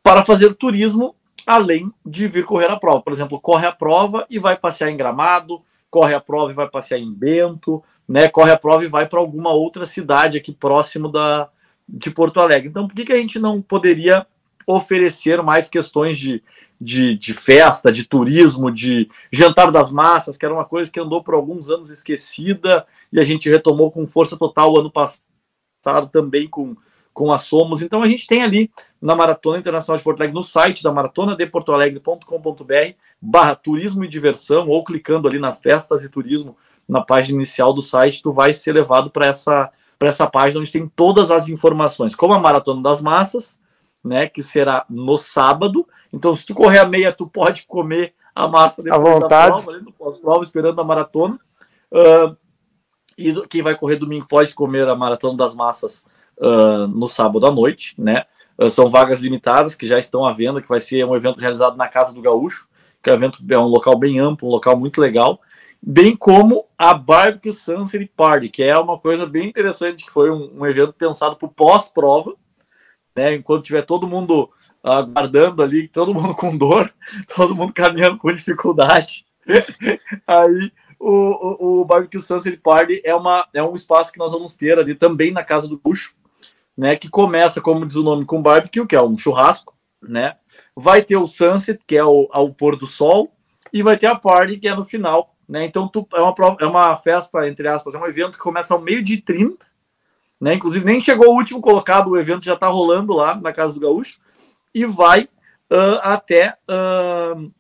para fazer turismo além de vir correr a prova. Por exemplo, corre a prova e vai passear em Gramado, corre a prova e vai passear em Bento, né? Corre a prova e vai para alguma outra cidade aqui próximo da de Porto Alegre. Então, por que, que a gente não poderia oferecer mais questões de, de, de, festa, de turismo, de jantar das massas, que era uma coisa que andou por alguns anos esquecida e a gente retomou com força total ano passado também com, com a Somos. Então a gente tem ali na Maratona Internacional de Porto Alegre, no site da maratona de Porto Alegre.com.br barra turismo e diversão, ou clicando ali na festas e turismo na página inicial do site, tu vai ser levado para essa, essa página onde tem todas as informações, como a Maratona das Massas, né, que será no sábado. Então, se tu correr a meia, tu pode comer a massa depois à vontade. da prova, ali no pós-prova, esperando a maratona. Uh, e quem vai correr domingo pode comer a Maratona das Massas uh, no sábado à noite, né? Uh, são vagas limitadas que já estão à venda, que vai ser um evento realizado na Casa do Gaúcho, que é um, evento, é um local bem amplo, um local muito legal, bem como a Barbecue Sunset Party, que é uma coisa bem interessante, que foi um, um evento pensado para pós-prova, né? Enquanto tiver todo mundo aguardando ali, todo mundo com dor, [LAUGHS] todo mundo caminhando com dificuldade, [LAUGHS] aí o, o, o Barbecue Sunset Party é, uma, é um espaço que nós vamos ter ali também na Casa do Bucho, né? Que começa, como diz o nome, com barbecue, que é um churrasco, né? Vai ter o sunset, que é o, ao pôr do sol, e vai ter a party, que é no final, né? Então tu, é, uma, é uma festa, entre aspas, é um evento que começa ao meio de 30, né? Inclusive nem chegou o último colocado, o evento já está rolando lá na Casa do Gaúcho, e vai uh, até uh,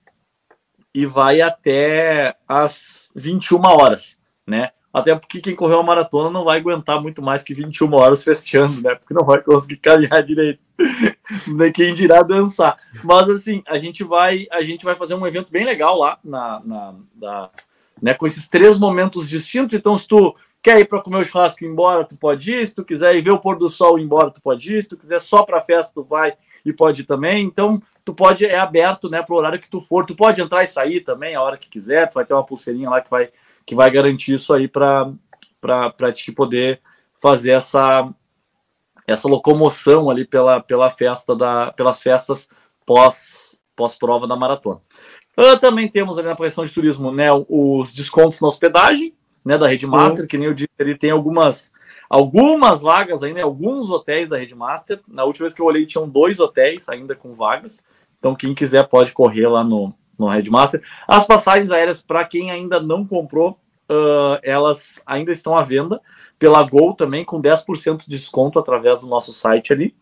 e vai até as 21 horas, né? Até porque quem correu a maratona não vai aguentar muito mais que 21 horas festeando, né? Porque não vai conseguir caminhar direito. [LAUGHS] Nem quem dirá dançar. Mas assim, a gente vai, a gente vai fazer um evento bem legal lá na, na, na né, com esses três momentos distintos. Então, se tu quer ir para comer o churrasco embora, tu pode ir. Se tu quiser ir ver o pôr do sol embora, tu pode ir. Se tu quiser só para festa, tu vai e pode ir também. Então, tu pode, é aberto, né, para o horário que tu for. Tu pode entrar e sair também a hora que quiser. Tu vai ter uma pulseirinha lá que vai, que vai garantir isso aí para te poder fazer essa essa locomoção ali pela, pela festa da pelas festas pós pós prova da maratona. Uh, também temos ali na pressão de turismo, né, os descontos na hospedagem, né, da Rede Master, que nem eu disse, ele tem algumas algumas vagas ainda, alguns hotéis da Rede Master. Na última vez que eu olhei, tinham dois hotéis ainda com vagas. Então, quem quiser pode correr lá no, no Red Master. As passagens aéreas, para quem ainda não comprou, uh, elas ainda estão à venda pela Gol também, com 10% de desconto através do nosso site ali.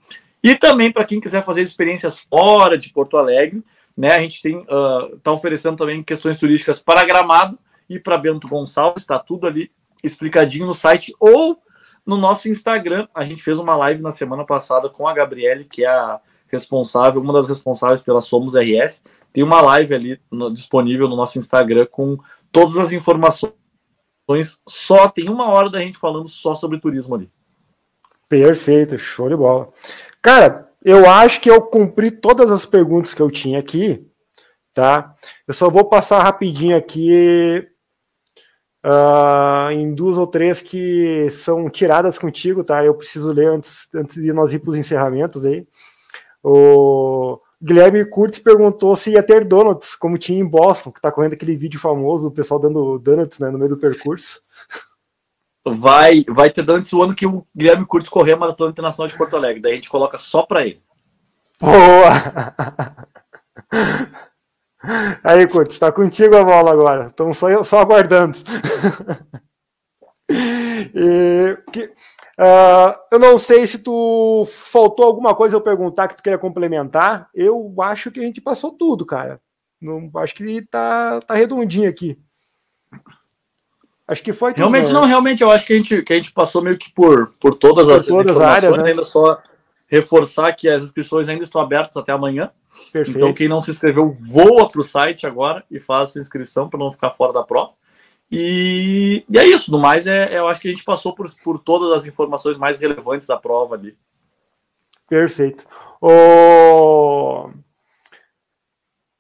E também para quem quiser fazer experiências fora de Porto Alegre, né? A gente tem uh, tá oferecendo também questões turísticas para Gramado e para Bento Gonçalves, está tudo ali explicadinho no site ou no nosso Instagram. A gente fez uma live na semana passada com a Gabriele, que é a responsável, uma das responsáveis pela Somos RS. Tem uma live ali no, disponível no nosso Instagram com todas as informações. Só tem uma hora da gente falando só sobre turismo ali. Perfeito, show de bola. Cara, eu acho que eu cumpri todas as perguntas que eu tinha aqui, tá? Eu só vou passar rapidinho aqui uh, em duas ou três que são tiradas contigo, tá? Eu preciso ler antes, antes de nós ir para os encerramentos aí. O Guilherme Curtis perguntou se ia ter donuts, como tinha em Boston, que tá correndo aquele vídeo famoso, o pessoal dando donuts né, no meio do percurso. Vai, vai ter donuts o ano que o Guilherme Curtis correr a Maratona Internacional de Porto Alegre. Daí a gente coloca só para ele. Boa! [LAUGHS] Aí, Curtis, está contigo a bola agora. Estamos só, só aguardando. e, que, uh, eu não sei se tu faltou alguma coisa eu perguntar que tu queria complementar. Eu acho que a gente passou tudo, cara. Não, acho que tá, tá redondinho aqui. Acho que foi. Realmente, tudo, não, né? realmente, eu acho que a gente, que a gente passou meio que por, por todas por as todas informações. Áreas, né? Ainda só reforçar que as inscrições ainda estão abertas até amanhã. Perfeito. Então, quem não se inscreveu, voa para o site agora e faz a inscrição para não ficar fora da prova. E, e, é isso. No mais, é, é, eu acho que a gente passou por, por todas as informações mais relevantes da prova ali. Perfeito. O,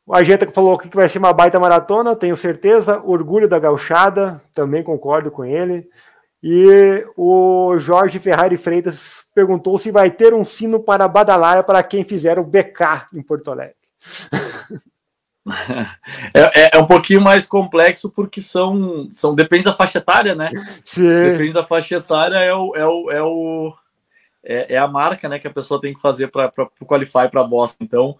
o Agenta que falou que vai ser uma baita maratona, tenho certeza. Orgulho da gauchada, também concordo com ele. E o Jorge Ferrari Freitas perguntou se vai ter um sino para badalar para quem fizer o BK em Porto Alegre. [LAUGHS] É, é, é, um pouquinho mais complexo porque são, são depende da faixa etária, né? Sim. Depende da faixa etária é o, é o, é o é, é, a marca né, que a pessoa tem que fazer para o Qualify para Boston. Então,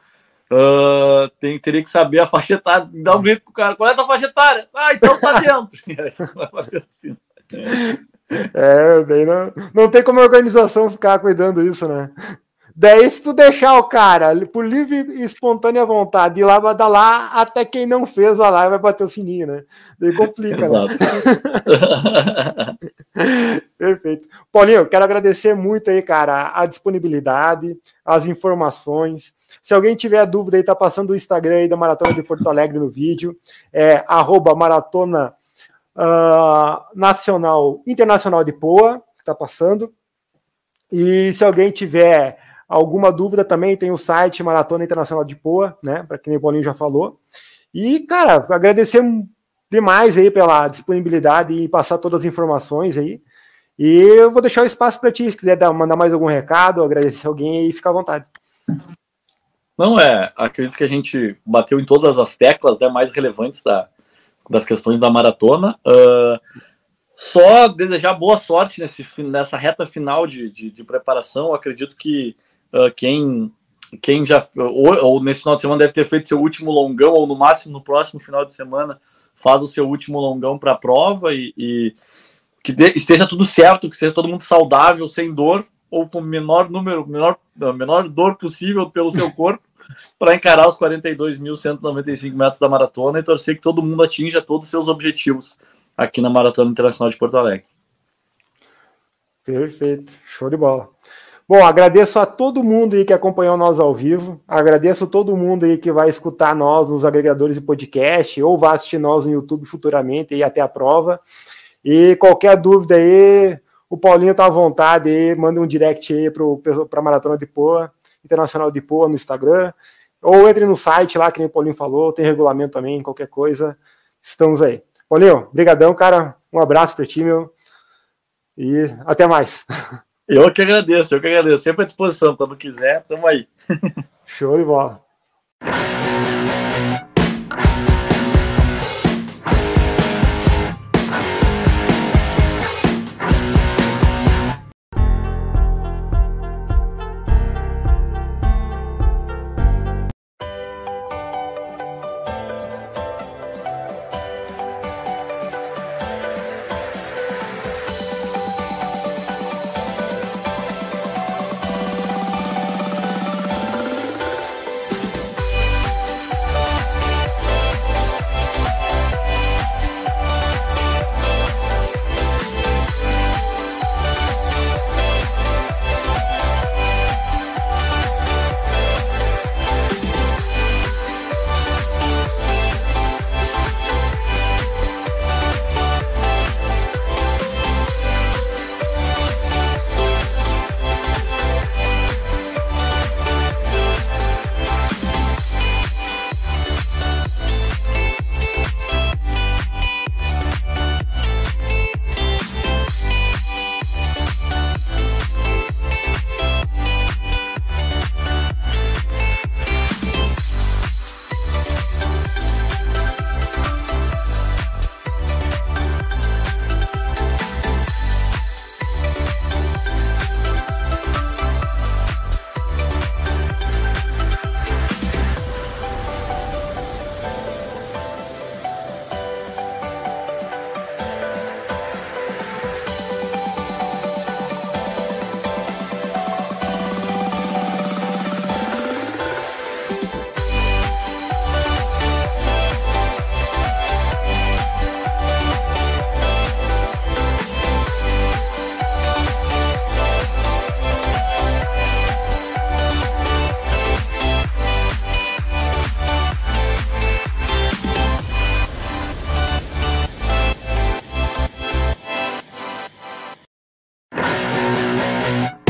uh, tem, teria que saber a faixa etária, dar um grito pro cara, qual é a tua faixa etária? Ah, então tá dentro. [LAUGHS] [LAUGHS] É, daí não, não tem como a organização ficar cuidando disso, né? Daí, se tu deixar o cara por livre e espontânea vontade ir lá lá até quem não fez a live vai bater o sininho, né? Daí complica, né? [LAUGHS] Perfeito. Paulinho, quero agradecer muito aí, cara, a disponibilidade, as informações. Se alguém tiver dúvida aí, tá passando o Instagram aí da Maratona de Porto Alegre no vídeo, é arroba maratona uh, nacional, internacional de Poa, que tá passando. E se alguém tiver Alguma dúvida também tem o site Maratona Internacional de Poa, né? Para quem o Paulinho já falou. E, cara, agradecer demais aí pela disponibilidade e passar todas as informações aí. E eu vou deixar o espaço para ti, se quiser dar, mandar mais algum recado, agradecer alguém aí, fica à vontade. Não, é, acredito que a gente bateu em todas as teclas né, mais relevantes da, das questões da maratona. Uh, só desejar boa sorte nesse, nessa reta final de, de, de preparação. acredito que uh, quem, quem já, ou, ou, nesse final de semana, deve ter feito seu último longão, ou no máximo no próximo final de semana, faz o seu último longão para a prova e, e que de, esteja tudo certo, que seja todo mundo saudável, sem dor, ou com o menor número, menor, menor dor possível pelo seu corpo, [LAUGHS] para encarar os 42.195 metros da maratona e torcer que todo mundo atinja todos os seus objetivos aqui na Maratona Internacional de Porto Alegre. Perfeito, show de bola. Bom, agradeço a todo mundo aí que acompanhou nós ao vivo. Agradeço a todo mundo aí que vai escutar nós nos agregadores de podcast ou vai assistir nós no YouTube futuramente e até a prova. E qualquer dúvida aí, o Paulinho tá à vontade aí, manda um direct aí para a Maratona de Poa, Internacional de Poa no Instagram, ou entre no site lá, que nem o Paulinho falou, tem regulamento também, qualquer coisa, estamos aí. Paulinho, brigadão, cara, um abraço para ti, meu, e até mais. [LAUGHS] Eu que agradeço, eu que agradeço. Sempre à disposição. Quando quiser, tamo aí. Show de bola.